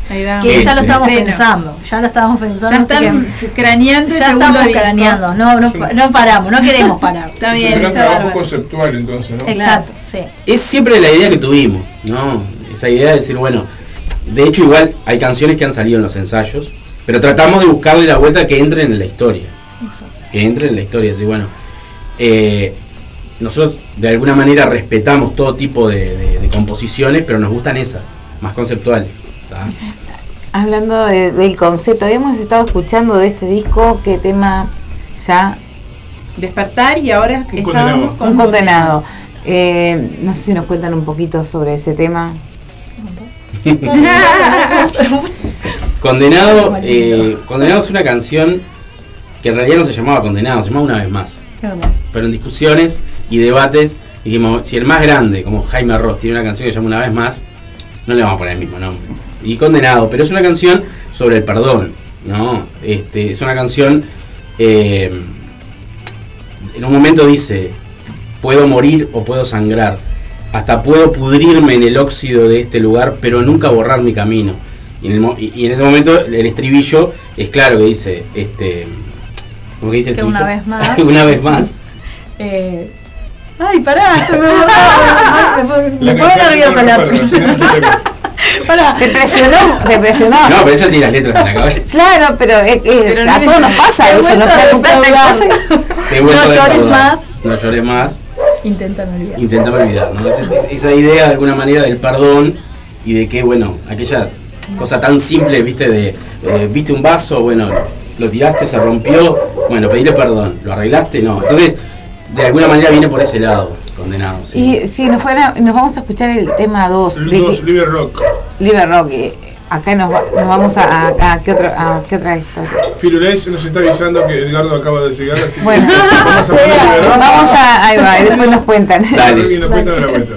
Ahí. Que ya lo Este. estamos pensando, ya lo estábamos pensando. Ya están que craneando ya estamos disco. craneando, no, no, no paramos, no queremos parar. *laughs* Está Es un gran está trabajo bárbaro. conceptual entonces, ¿no? Exacto, sí. es siempre la idea que tuvimos, ¿no? Esa idea de decir, bueno, de hecho igual hay canciones que han salido en los ensayos, pero tratamos de buscarle la vuelta que entren en la historia. Que entren en la historia, así bueno. eh, nosotros de alguna manera respetamos todo tipo de, de- de composiciones, pero nos gustan esas, más conceptuales. ¿tá? Hablando de- del concepto, habíamos estado escuchando de este disco, qué tema ya Despertar y ahora Un estábamos condenado. con un condenado. Eh, no sé si nos cuentan un poquito sobre ese tema. *laughs* *laughs* *laughs* Condenado, eh, Condenado es una canción que en realidad no se llamaba Condenado, se llamaba Una vez más. Pero en discusiones y debates dijimos, si el más grande, como Jaime Ross, tiene una canción que se llama Una vez más, no le vamos a poner el mismo nombre. Y Condenado, pero es una canción sobre el perdón, ¿no? Este, es una canción, eh, en un momento dice, puedo morir o puedo sangrar, hasta puedo pudrirme en el óxido de este lugar, pero nunca borrar mi camino. Y en, el mo- y- y en ese momento el estribillo es claro que dice, este, ¿cómo que dice el Que una estribillo? vez más. *laughs* una vez más. *laughs* Eh, ay, pará, se me. Me pone- Me pone nerviosa la *laughs* Pará. Te presionó, te presionó. No, pero ella tiene las letras en la cabeza. Claro, pero, es- es- Pero a no todos nos pasa Te eso, nos vuelto a preguntan defraudar. cosas. Te he vuelto No llores más. No llores más. Inténtame olvidar. Intentame olvidar, ¿no? Es- es- esa idea de alguna manera del perdón y de que, bueno, aquella cosa tan simple, viste, de, eh, viste un vaso, bueno, lo tiraste, se rompió, bueno, pedile perdón, lo arreglaste, no. Entonces, de alguna manera viene por ese lado, condenado. sí. Y si nos fuera, nos vamos a escuchar el tema 2, Dos, Liber Rock. Liber Rock. eh, Acá nos, va- nos vamos a, a, a qué otra, a qué otra historia. Firulais nos está avisando que Edgardo acaba de llegar, así que Bueno, vamos a poner *laughs* Liber Rock. vamos a, ahí va, y después nos cuentan. Dale. Y nos cuentan la vuelta.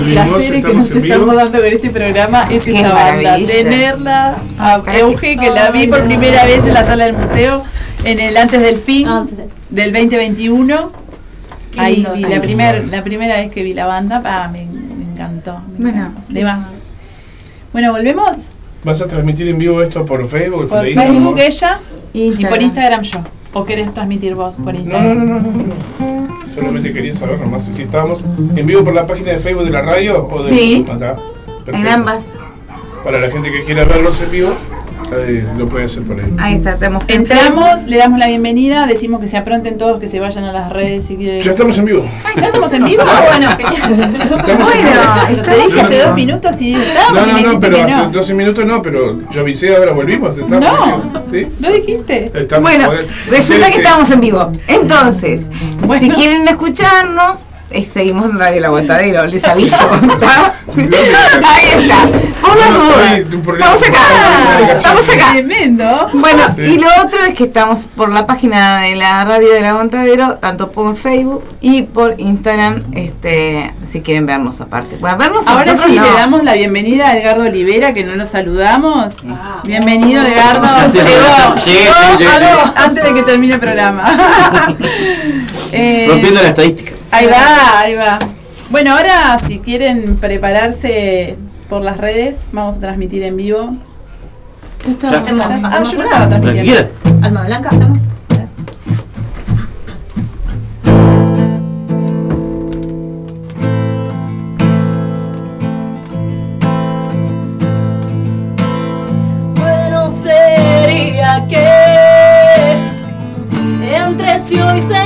Volvimos, placeres que nos estamos dando con este programa es Qué esta banda. Tenerla a Euge, que la vi por primera vez en la sala del museo, en el antes del fin del 2021. Qué Ahí lindo. vi la, primer, la primera vez que vi la banda, ah, me, me encantó. me Bueno, encantó. de más. Bueno, volvemos. ¿Vas a transmitir en vivo esto por Facebook? Por? Facebook ella y por Instagram. Yo. ¿O querés transmitir vos por No, Instagram? no, no, no, no. Solamente quería saber nomás si estábamos en vivo por la página de Facebook de la radio o de Sí. YouTube. Acá. En Perfecto. ambas. Para la gente que quiera verlos en vivo, eh, lo puede hacer por ahí. Ahí está, estamos en Entramos, le damos la bienvenida, decimos que se apronten todos, que se vayan a las redes si quieren. Ya estamos en vivo. Ay, ya estamos en vivo. Ah, *laughs* bueno, genial. Estamos Bueno, te dije hace dos minutos y estábamos No, y me no, no, dijiste pero que hace no. 12 minutos no, pero yo avisé, ahora volvimos. Estamos No. en vivo. ¿Sí? ¿Lo dijiste? Estamos- Bueno, resulta Sí, que sí. estamos en vivo. Entonces, si quieren escucharnos, eh, seguimos en Radio El Aguantadero, les aviso. *laughs* ¿está? *laughs* Ahí está. Estamos acá. Estamos acá. Tremendo. Bueno, Sí. y lo otro es que estamos por la página de la Radio del Aguantadero, tanto por Facebook y por Instagram, este, si quieren vernos aparte. Bueno, vernos a Ahora sí, no. le damos la bienvenida a Edgardo Olivera, que no lo saludamos. Bienvenido, Edgardo. Llegó, llegó antes de que termine el programa. *laughs* Eh, Rompiendo la estadística. Ahí va, ahí va. Bueno, ahora si quieren prepararse por las redes, vamos a transmitir en vivo. Ya está. Hacemos Ah, alma yo no estaba blanca. transmitiendo. Alma blanca hacemos. Bueno sería que entre sí y señálame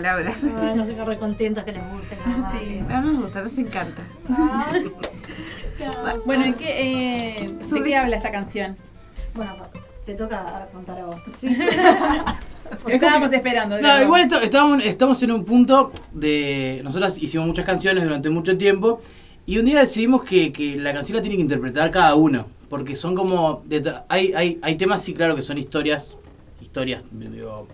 palabras. Ay, nos deja recontentos que les guste. verdad Sí, no nos gusta, nos encanta. *laughs* Bueno, ¿en qué, eh, ¿de qué habla esta canción? Bueno, te toca contar a vos. *laughs* *laughs* Estábamos esperando. No, igual esto- estamos, estamos en un punto de. Nosotros hicimos muchas canciones durante mucho tiempo y un día decidimos que, que la canción la tiene que interpretar cada uno. Porque son como. de- hay, hay, hay temas, sí, claro, que son historias. Historias, digo,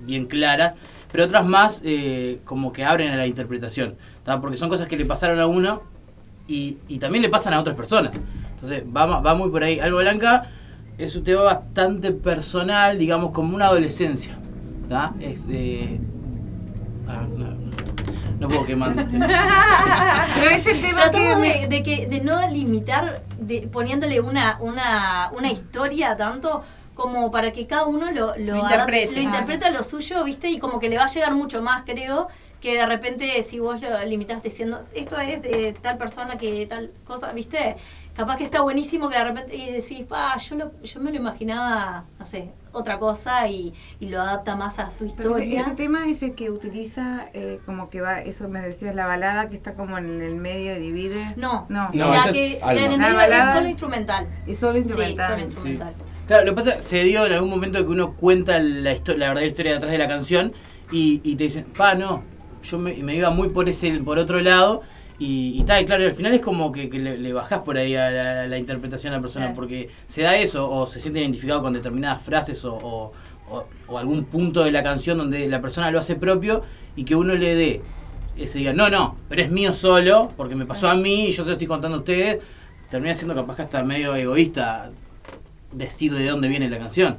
bien claras. Pero otras más eh, como que abren a la interpretación. ¿tá? Porque son cosas que le pasaron a uno y, y también le pasan a otras personas. Entonces va, ma- va muy por ahí. Algo Blanca es un tema bastante personal, digamos, como una adolescencia. ¿tá? Es, eh, ah, no, no puedo quemar este. *laughs* Pero es el tema que Tratamos me- de, de que, de no limitar, de, poniéndole una, una, una historia tanto como para que cada uno lo, lo, Lo interprete. lo interprete a lo suyo, ¿viste? Y como que le va a llegar mucho más, creo, que de repente si vos lo limitás diciendo, esto es de tal persona que tal cosa, ¿viste? Capaz que está buenísimo que de repente y decís, pa, yo, lo, yo me lo imaginaba, no sé, otra cosa y, y lo adapta más a su Pero ese, historia. ese tema es el que utiliza eh, como que va, eso me decías, la balada que está como en el medio y divide. No, no. No, la que es la en el medio balada es solo es- instrumental. Y solo Sí, instrumental. solo instrumental. Claro, lo que pasa se dio en algún momento que uno cuenta la, histo- la verdadera historia detrás de la canción y, y te dicen, pa, no, yo me, me iba muy por ese por otro lado y, y tal, y claro, al final es como que, que le, le bajás por ahí a la, la interpretación a la persona Claro. porque se da eso o se siente identificado con determinadas frases o, o- o- o algún punto de la canción donde la persona lo hace propio y que uno le dé ese diga, no, no, pero es mío solo porque me pasó a mí y yo se lo estoy contando a ustedes, termina siendo capaz que hasta medio egoísta decir de dónde viene la canción.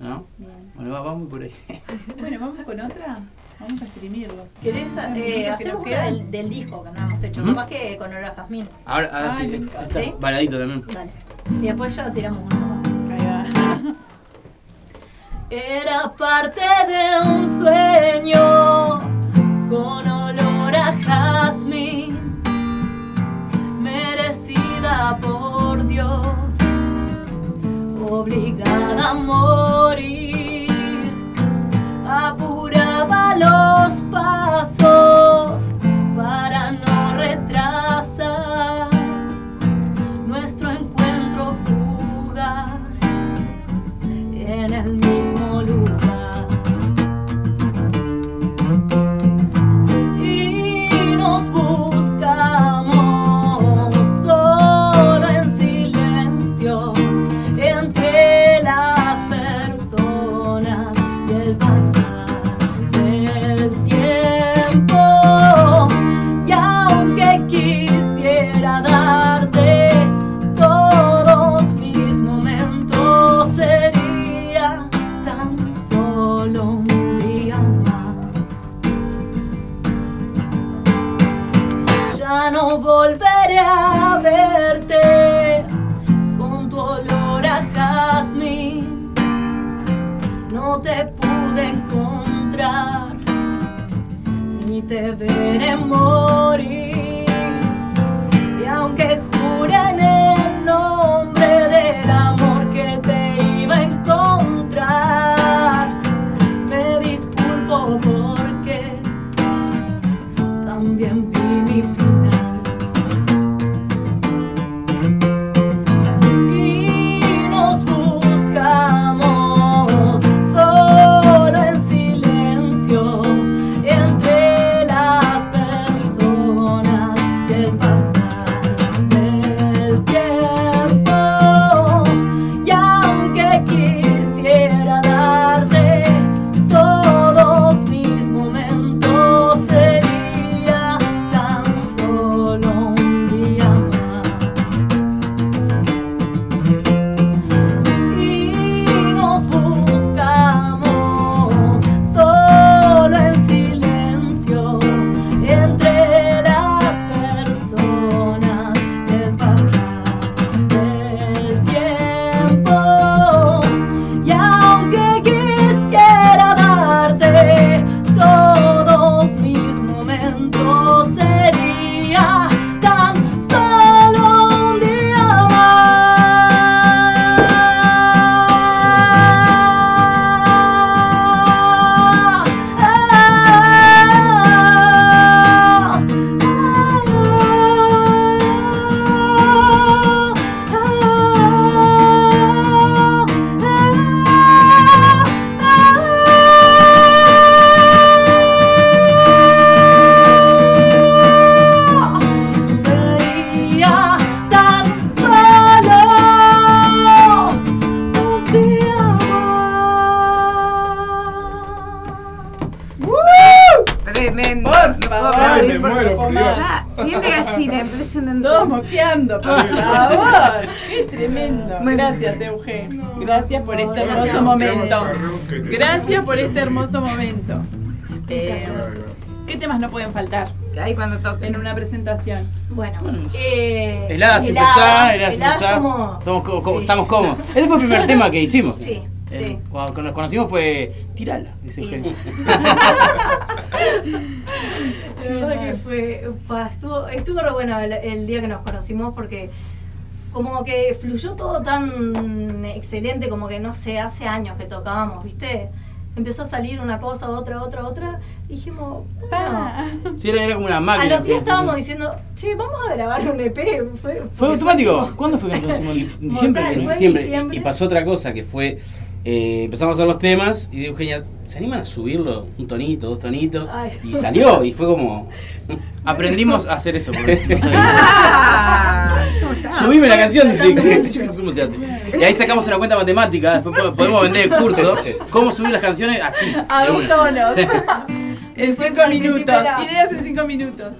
¿No? Bueno, va, vamos por ahí. *laughs* Bueno, vamos con otra. Vamos a exprimirlos. ¿Querés Los eh, que hacer quedan. del, del disco que no hemos hecho? Capaz que con olor a jazmín. Ahora, ahora Ay, sí, está. ¿Sí? baladito también. Dale. Y después ya tiramos uno. Ahí va. *laughs* Era parte de un sueño con olor a jazmín, merecida por Dios, obligada a morir. Apuraba los pasos te veré morir. Gracias por este hermoso momento. Gracias por este hermoso momento. Eh, ¿Qué temas no pueden faltar Ahí cuando toque. en una presentación? Bueno, eh, Helada siempre está, helada siempre está. como- Somos co- co- Sí. Estamos cómodos. Ese fue el primer tema que hicimos. Sí, Eh, sí. Cuando nos conocimos fue tirala, dice *laughs* verdad que fue, pa, estuvo, estuvo re bueno el, el día que nos conocimos porque como que fluyó todo tan excelente, como que no sé, hace años que tocábamos, ¿viste? Empezó a salir una cosa, otra, otra, otra, y dijimos, Ah. bueno. Sí, era, era como una A máquina. los días estábamos diciendo, che, vamos a grabar un EP. Fue, ¿Fue automático? ¿Cuándo fue que nos? ¿En diciembre? Mortal, en fue diciembre. Y pasó otra cosa que fue. eh, empezamos a hacer los temas y Eugenia, ¿se animan a subirlo? Un tonito, dos tonitos. Ay. Y salió y fue como. *laughs* Aprendimos a hacer eso. porque no sabía. Subime la canción, dice. Y ahí sacamos una cuenta matemática. Después po- podemos vender el curso. ¿Cómo subir las canciones así? A dos tonos. En cinco minutos. Ideas en cinco minutos.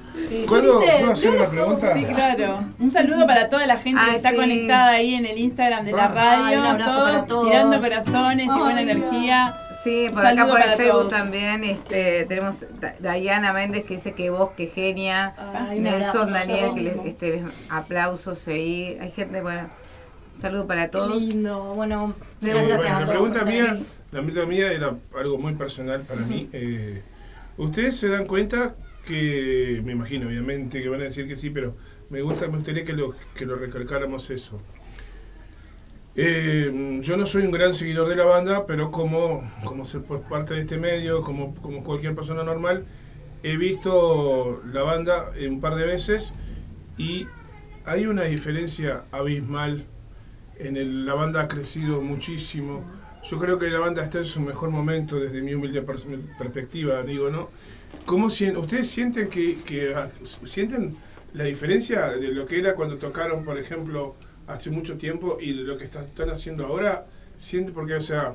¿Puedo, ¿puedo hacer una pregunta? Sí, claro. Un saludo para toda la gente que Ay, está sí. conectada ahí en el Instagram de la radio. Ay, un abrazo todos, para todos. tirando corazones y buena energía. Sí, por acá por el Facebook todos. también este, tenemos Da- Dayana Méndez que dice que vos, que genia. Ay, un abrazo Nelson Daniel, que les, este, les- aplausos ahí. Hay gente, bueno, saludo para todos. lindo, bueno, Sí, muchas Bueno, gracias a la todos. pregunta mía, la pregunta mía era algo muy personal para mí. Eh, Ustedes se dan cuenta que, me imagino obviamente que van a decir que sí, pero me gusta, me gustaría que lo, que lo recalcáramos eso. Eh, yo no soy un gran seguidor de la banda, pero como, como ser por parte de este medio, como, como cualquier persona normal, he visto la banda un par de veces y hay una diferencia abismal. En el- la banda ha crecido muchísimo. Yo creo que la banda está en su mejor momento desde mi humilde pers- perspectiva, digo, ¿no? ¿Cómo ¿Ustedes sienten que, que, ah, sienten la diferencia de lo que era cuando tocaron, por ejemplo, hace mucho tiempo y lo que está- están haciendo ahora? Sienten porque, o sea,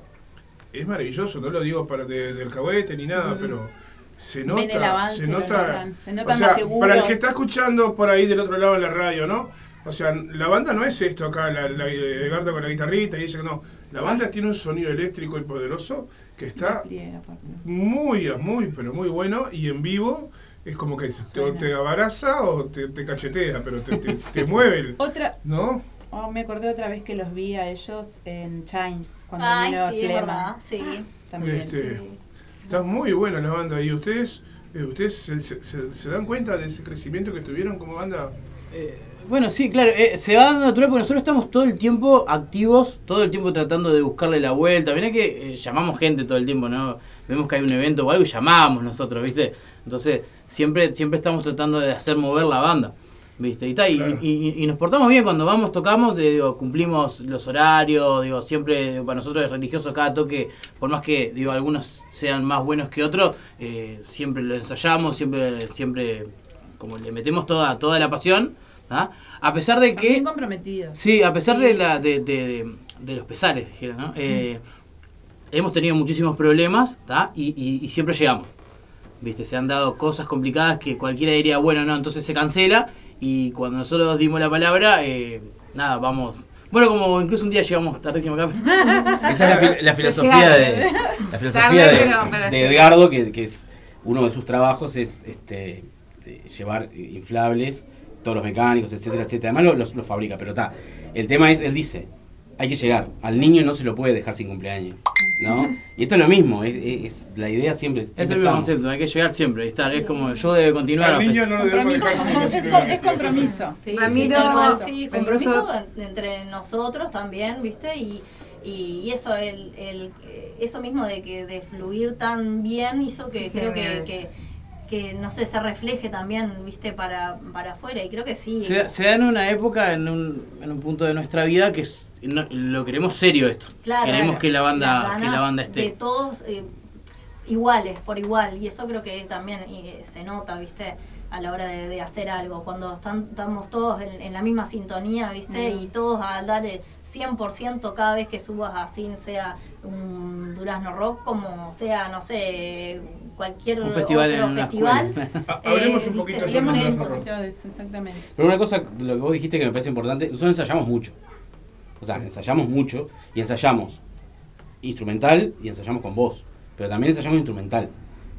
es maravilloso, no lo digo para de- del cahuete ni nada, pero se nota, avance, se nota, notan, se o notan sea, más seguros. para el que está escuchando por ahí del otro lado de la radio, ¿no? O sea, la banda no es esto acá, la, la, Edgardo con la guitarrita y ella, no. La banda tiene un sonido eléctrico y poderoso que está muy, muy, pero muy bueno y en vivo es como que te, abaraza o te, te cachetea, pero te, te, te mueve, el- *laughs* Otra, ¿no? Oh, me acordé otra vez que los vi a ellos en Chines cuando Ay, vino sí, es verdad, sí. También. Este, Está muy buena la banda y ustedes, eh, ustedes se, se- se- dan cuenta de ese crecimiento que tuvieron como banda. Bueno, sí, claro, eh, se va dando natural porque nosotros estamos todo el tiempo activos, todo el tiempo tratando de buscarle la vuelta. Mirá que eh, llamamos gente todo el tiempo, ¿no? Vemos que hay un evento o algo y llamamos nosotros, ¿viste? Entonces, siempre siempre estamos tratando de hacer mover la banda, ¿viste? Y, ta, y, Claro. y- y- y nos portamos bien cuando vamos, tocamos, eh, digo, cumplimos los horarios, digo, siempre digo, para nosotros es religioso cada toque, por más que digo algunos sean más buenos que otros, eh, siempre lo ensayamos, siempre, siempre como le metemos toda, toda la pasión. ¿ah? A pesar de que. Bien comprometidos. Sí, a pesar de, la, de, de- de- de los pesares, dijera, ¿no? Eh, hemos tenido muchísimos problemas ¿tá? y, y- y siempre llegamos. ¿Viste? Se han dado cosas complicadas que cualquiera diría, bueno, no, entonces se cancela y cuando nosotros dimos la palabra, eh, nada, vamos. Bueno, como incluso un día llegamos tardísimo acá. *laughs* Esa es la, fil- la filosofía de la filosofía de, de. Edgardo, que, que es uno de sus trabajos es este llevar inflables, todos los mecánicos, etcétera, etcétera. Además los, los- los fabrica, pero está. El tema es, él dice, hay que llegar. Al niño no se lo puede dejar sin cumpleaños. ¿No? Y esto es lo mismo, es, es- es- la idea siempre. Es el mismo concepto, hay que llegar siempre, estar, es como yo debe continuar. Al niño no lo dejar sin Es, es compromiso. Sí, Ramiro, sí, compromiso en- entre nosotros también, ¿viste? Y, y, y eso, el, el, eso mismo de que de fluir tan bien hizo que creo que, que, que, no sé, se refleje también, ¿viste? Para, para afuera. Y creo que sí. Se, se da en una época, en un, en un punto de nuestra vida que es- no- lo queremos serio esto. Claro, queremos que la banda, que la banda De esté. todos eh, iguales, por igual. Y eso creo que también eh, se nota, ¿viste? A la hora de, de hacer algo. Cuando están, estamos todos en, en la misma sintonía, ¿viste? Mm. Y todos a dar el 100% cada vez que subas así, sea un Durazno Rock, como sea, no sé, cualquier Un festival otro en una festival. Ah, *laughs* hablemos un poquito sobre de eso, exactamente. Pero una cosa, lo que vos dijiste que me parece importante, nosotros ensayamos mucho. O sea, ensayamos mucho y ensayamos instrumental y ensayamos con voz. Pero también ensayamos instrumental.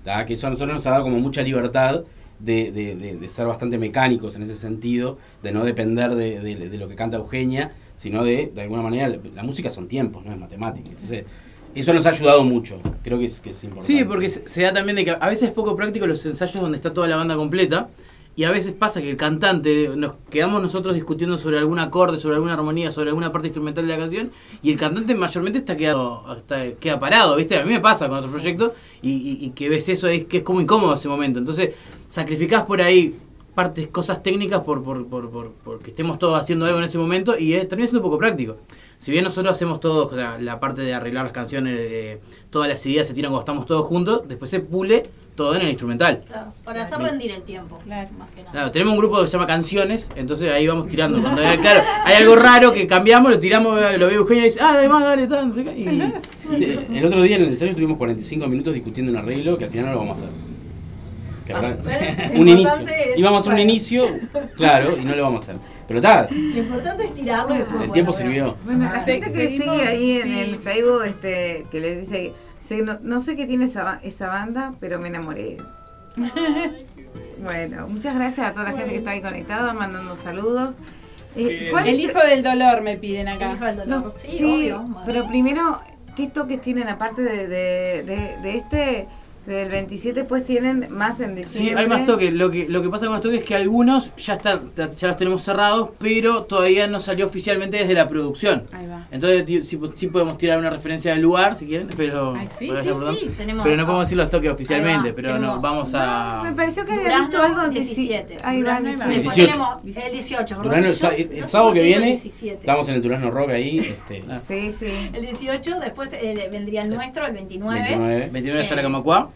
¿tá? Que eso a nosotros nos ha dado como mucha libertad de, de- de- de ser bastante mecánicos en ese sentido, de no depender de, lo que canta Eugenia, sino de, de alguna manera, la, música son tiempos, no es matemática. Entonces, eso nos ha ayudado mucho. Creo que es, que es importante. Sí, porque se da también de que a veces es poco práctico los ensayos donde está toda la banda completa. Y a veces pasa que el cantante, nos quedamos nosotros discutiendo sobre algún acorde, sobre alguna armonía, sobre alguna parte instrumental de la canción, y el cantante mayormente está quedado, está, queda parado, ¿viste? A mí me pasa con otros proyectos, y, y- que ves eso, es que es como incómodo ese momento. Entonces, sacrificás por ahí partes, cosas técnicas por, por, por, por, porque estemos todos haciendo algo en ese momento, y es, termina siendo un poco práctico. Si bien nosotros hacemos todo, o la parte de arreglar las canciones, de- todas las ideas se tiran cuando estamos todos juntos, después se pule todo en el instrumental. Claro, para hacer rendir el tiempo. Claro. Más que nada. Claro, tenemos un grupo que se llama Canciones, entonces ahí vamos tirando. Cuando hay, claro, hay algo raro que cambiamos, lo tiramos, lo ve Eugenia y dice, ah, además, dale, tal, no sé qué", y *laughs* El otro día en el ensayo estuvimos 45 minutos discutiendo un arreglo que al final no lo vamos a hacer. Que Ah, habrá- ¿ves? *laughs* un inicio. Íbamos a hacer un inicio, claro, y no lo vamos a hacer. Pero está, Lo importante es tirarlo y después. el tiempo sirvió. Bueno, la Ah, gente que sigue ahí en el Facebook, este, que les dice, sí, no, no sé qué tiene esa, ba- esa banda, pero me enamoré. bueno, muchas gracias a toda la gente que está ahí conectada, mandando saludos. Eh, ¿cuál El es- hijo del dolor me piden acá. El hijo del dolor. Sí, sí, obvio. Bueno. pero primero, ¿qué toques tienen aparte de, de, de, de este, del 27, pues tienen más en Sí, diciembre? hay más toques. Lo que, lo que pasa con los toques es que algunos ya están, ya, ya los tenemos cerrados, pero todavía no salió oficialmente desde la producción. Ahí va. Entonces sí, sí podemos tirar una referencia del lugar si quieren, pero Ay, sí, sí, perdón. sí, tenemos- pero no podemos decir los toques oficialmente, pero no, tenemos- vamos a Me pareció que había visto algo que sí- 17. Ahí va, Durazno y 17. Después 18. tenemos el 18, perdón. Durano, el, sábado que viene, 17. estamos en el Durazno Rock ahí, este, Ah. Sí, sí. El 18, después eh, vendría el nuestro, el 29. 29. 29 de Eh, Camacuá,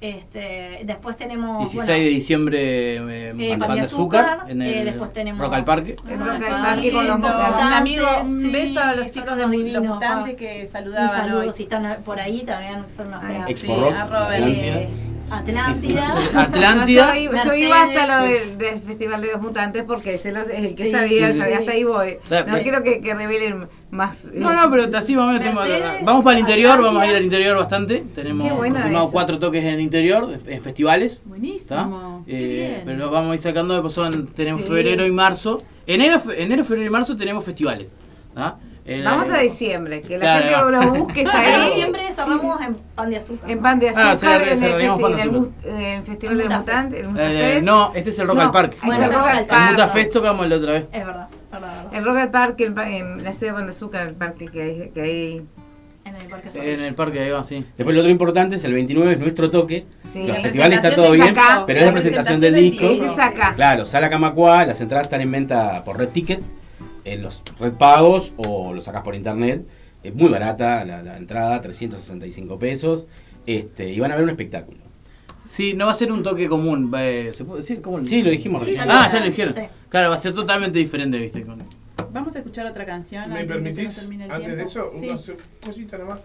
Este, después tenemos 16 bueno, de diciembre eh, eh, de Azúcar, Azúcar, en eh, el después tenemos- Rock al Parque. Ah, Rock al Parque, con los mutantes. Un amigo, un beso a los chicos de los divinos, mutantes que Un saludaban saludo hoy. si están por ahí también, son unos. Expo Sí, Rock, a Robert. Atlántida. Eh, Atlántida. *laughs* Atlántida. No, yo, iba- yo iba hasta lo del, del Festival de los Mutantes porque ese es el que Sí. sabía, Sí, sí. sabía hasta ahí voy. No da- quiero que, que revelen más. eh, No, no, pero así más o menos tenemos- Vamos para el interior, vamos a ir al interior bastante. Tenemos Qué bueno confirmado eso. cuatro toques en el interior, en- festivales. Buenísimo. Eh, pero vamos a ir sacando, después son, tenemos Sí. febrero y marzo. Enero, fe- enero, febrero y marzo tenemos festivales. ¿tá? El- Vamos a diciembre, que la Claro, gente lo busques *laughs* En ahí. diciembre cerramos en pan de azúcar. En Pan de Ah, Azúcar, sí, en, el Pan de en el, Azúcar. el Festival El del. Mutante. El Eh, no, este es el Rock No, al Parque. es el Rock al El Parque. Mutafest tocamos la otra vez. Es verdad, verdad. El Rock al Parque, el pa- en la ciudad de Pan de Azúcar, el parque que hay. Que hay En el Parque En el parque, ahí va, sí. Después lo otro importante es el 29 es nuestro toque. Sí. Los festivales está todo bien, pero es la presentación presentación del del disco. disco. Es acá. Claro, Sala Camacua, las entradas están en venta por Red Ticket, en los Red Pagos o lo sacas por internet. Es muy barata la, la entrada, 365 pesos. Este, y van a ver un espectáculo. Sí, no va a ser un toque común. eh, ¿Se puede decir? ¿Cómo? Sí, lo dijimos Sí, recién. ya Ah, ya lo dijeron. Sí. Claro, va a ser totalmente diferente, ¿viste? Con- Vamos a escuchar otra canción ¿Me antes de que se nos permitís, termine el antes de tiempo. eso, Sí. una cosita nomás?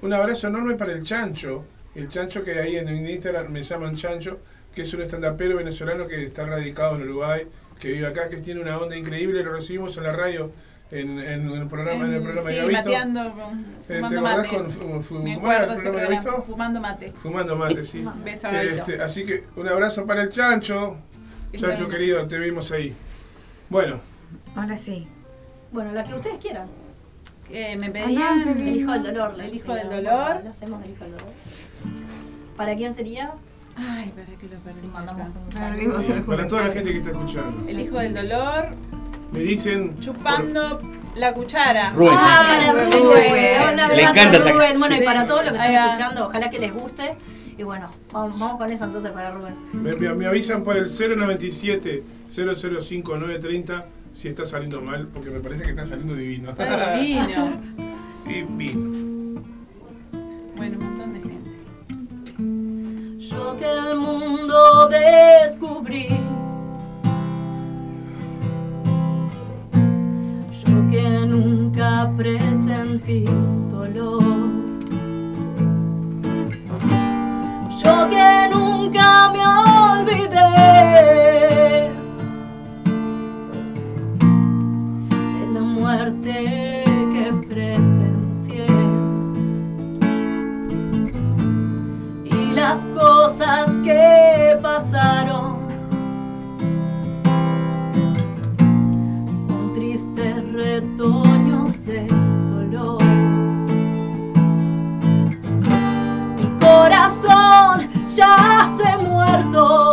Un abrazo enorme para el Chancho. El Chancho que ahí en Instagram me llaman Chancho, que es un estandapero venezolano que está radicado en Uruguay, que vive acá, que tiene una onda increíble. Lo recibimos en la radio, en, en el programa, en el programa sí, de Gavito. mateando, Eh, ¿Te fumando acordás mate. con fu- fu- Me acuerdo ese programa fumando mate. Fumando mate, sí. Beso a Gavito. Este, así que un abrazo para el Chancho. Está Chancho bien. querido, te vimos ahí. Bueno, Ahora sí. Bueno, la que ustedes quieran. Eh, me pedían no, el hijo del dolor. El hijo del dolor. lo hacemos el hijo del dolor. ¿Para quién sería? Ay, para que lo perdí. Mandamos acá. un Claro, saludo. vimos el para toda la gente que está escuchando. El hijo del dolor Me dicen. chupando la cuchara. Rubén. Ah, para Rubén. Rubén. Le abrazo, encanta esa Rubén. Bueno, y para todos los que están escuchando, ojalá que les guste. Y bueno, vamos, vamos con eso entonces para Rubén. Me, me- me avisan por el 097 005 930 si está saliendo mal, porque me parece que está saliendo divino. Está divino. *laughs* Divino. Bueno, un montón de gente. Yo que el mundo descubrí. Nunca presentí dolor. Yo que me olvidé de la muerte que presencié y las cosas que pasaron ya se muerto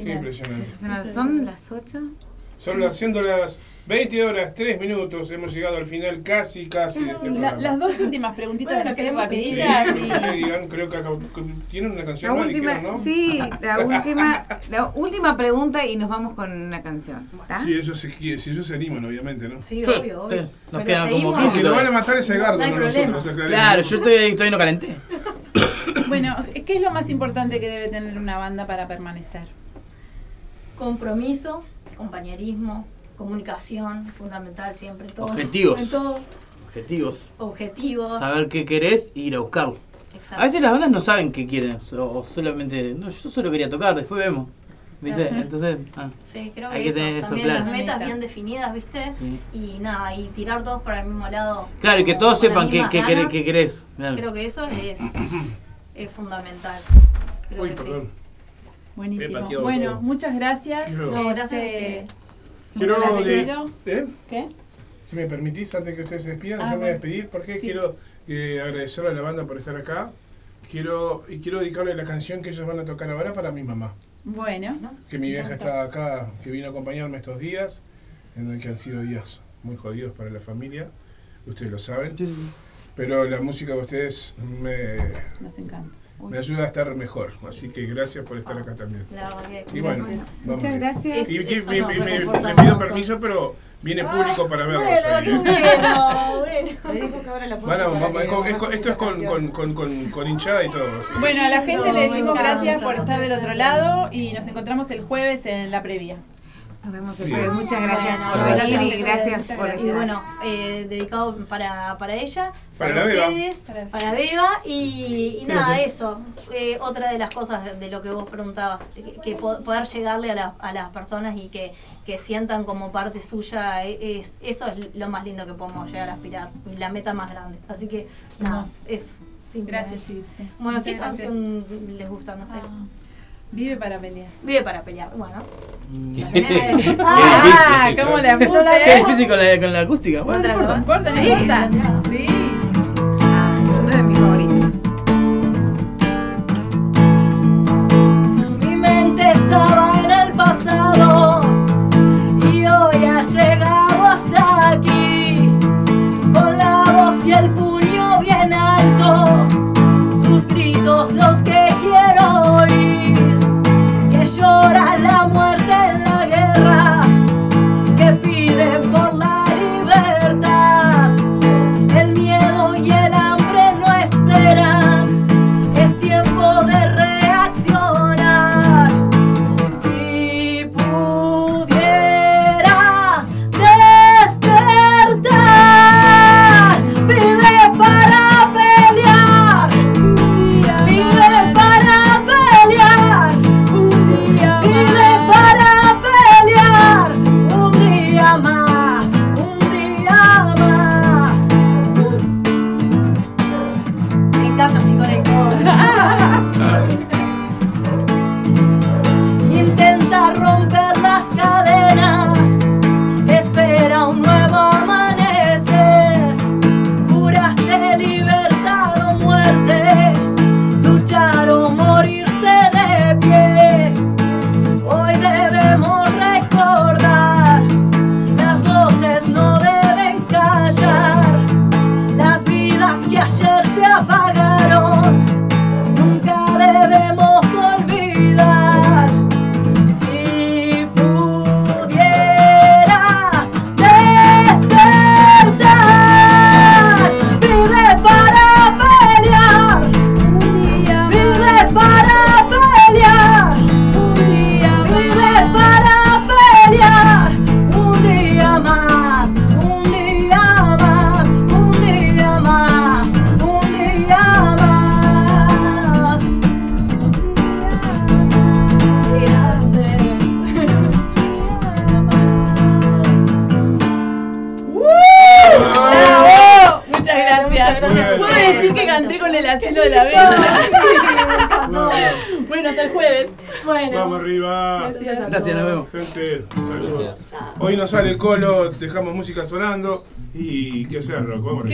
final. impresionante. ¿Son las 8? Son las, siendo las 20 horas 3 minutos, hemos llegado al final casi, casi de este La- las dos últimas preguntitas Bueno, ser queremos rapiditas. Sí, y- que digan, creo que acá- tienen una La canción más, última, dijeron, ¿no? sí, la *laughs* última, la última pregunta y nos vamos con una canción. ellos se, si ellos se animan, obviamente, ¿no? Sí, obvio, obvio. nos Pero quedan como. 15 Si lo van a matar es a Edgardo, No hay no problema. nosotros. Claro, yo estoy ahí, todavía no calenté. *coughs* Bueno, ¿qué es lo más importante que debe tener una banda para permanecer? Compromiso, compañerismo, comunicación, fundamental siempre. Todo, Objetivos. en todo. Objetivos. Objetivos. Saber qué querés e ir a buscarlo. Exacto. A veces las bandas no saben qué quieren, o, solamente, no, yo solo quería tocar, después vemos. ¿Viste? Ajá. Entonces, ah, Sí, creo hay que, que tener eso. eso También claro. las metas Meta. bien definidas, ¿viste? Sí. Y nada, y tirar todos para el mismo lado. Claro, y que todos sepan qué, mismas qué, querés, claro. Creo que eso es, es fundamental. Creo Uy, que sí. He Buenísimo. Bueno, todo. muchas gracias. No, gracias Este. Quiero. ¿eh? ¿Qué? Si me permitís, antes que ustedes se despidan, Ah, yo me voy a despedir porque Sí. quiero eh, agradecerle a la banda por estar acá. Quiero y quiero dedicarle la canción que ellos van a tocar ahora para mi mamá. Bueno. Que mi vieja está acá, que vino a acompañarme estos días, en el que han sido días muy jodidos para la familia. Ustedes lo saben. Pero la música de ustedes me, Nos encanta. Me ayuda a estar mejor. Así que gracias por estar acá también. Y bueno, Gracias. vamos Muchas gracias. Y, me, pido permiso, pero viene público para verlos. bueno, vamos, aquí, es con- es esto es con, con, con, con, con hinchada y todo. así Bueno, a la gente No, le decimos encanta. gracias por estar del otro lado y nos encontramos el jueves en la previa. Nos vemos el Bien. jueves. Muchas gracias. Bueno, por gracias. venir y gracias por gracias. Y bueno, eh, dedicado para, para ella, Para para, la Beba. ustedes, para Beba y, y ¿Qué nada, eso. Eh, otra de las cosas de lo que vos preguntabas, que, que po- poder llegarle a, la- a las personas y que, que sientan como parte suya, e- es, eso es lo más lindo que podemos llegar a aspirar, y la meta más grande. Así que nada, Hermoso. eso. Gracias. Bueno, ¿qué gracias. canción les gusta? No sé. Ah, Vive para pelear. Vive para pelear. Bueno. *laughs* Ah, ¿cómo la puse? Qué difícil con la, con la acústica. Bueno, no No importa. importa, no importa. Sí. Cerro, vamos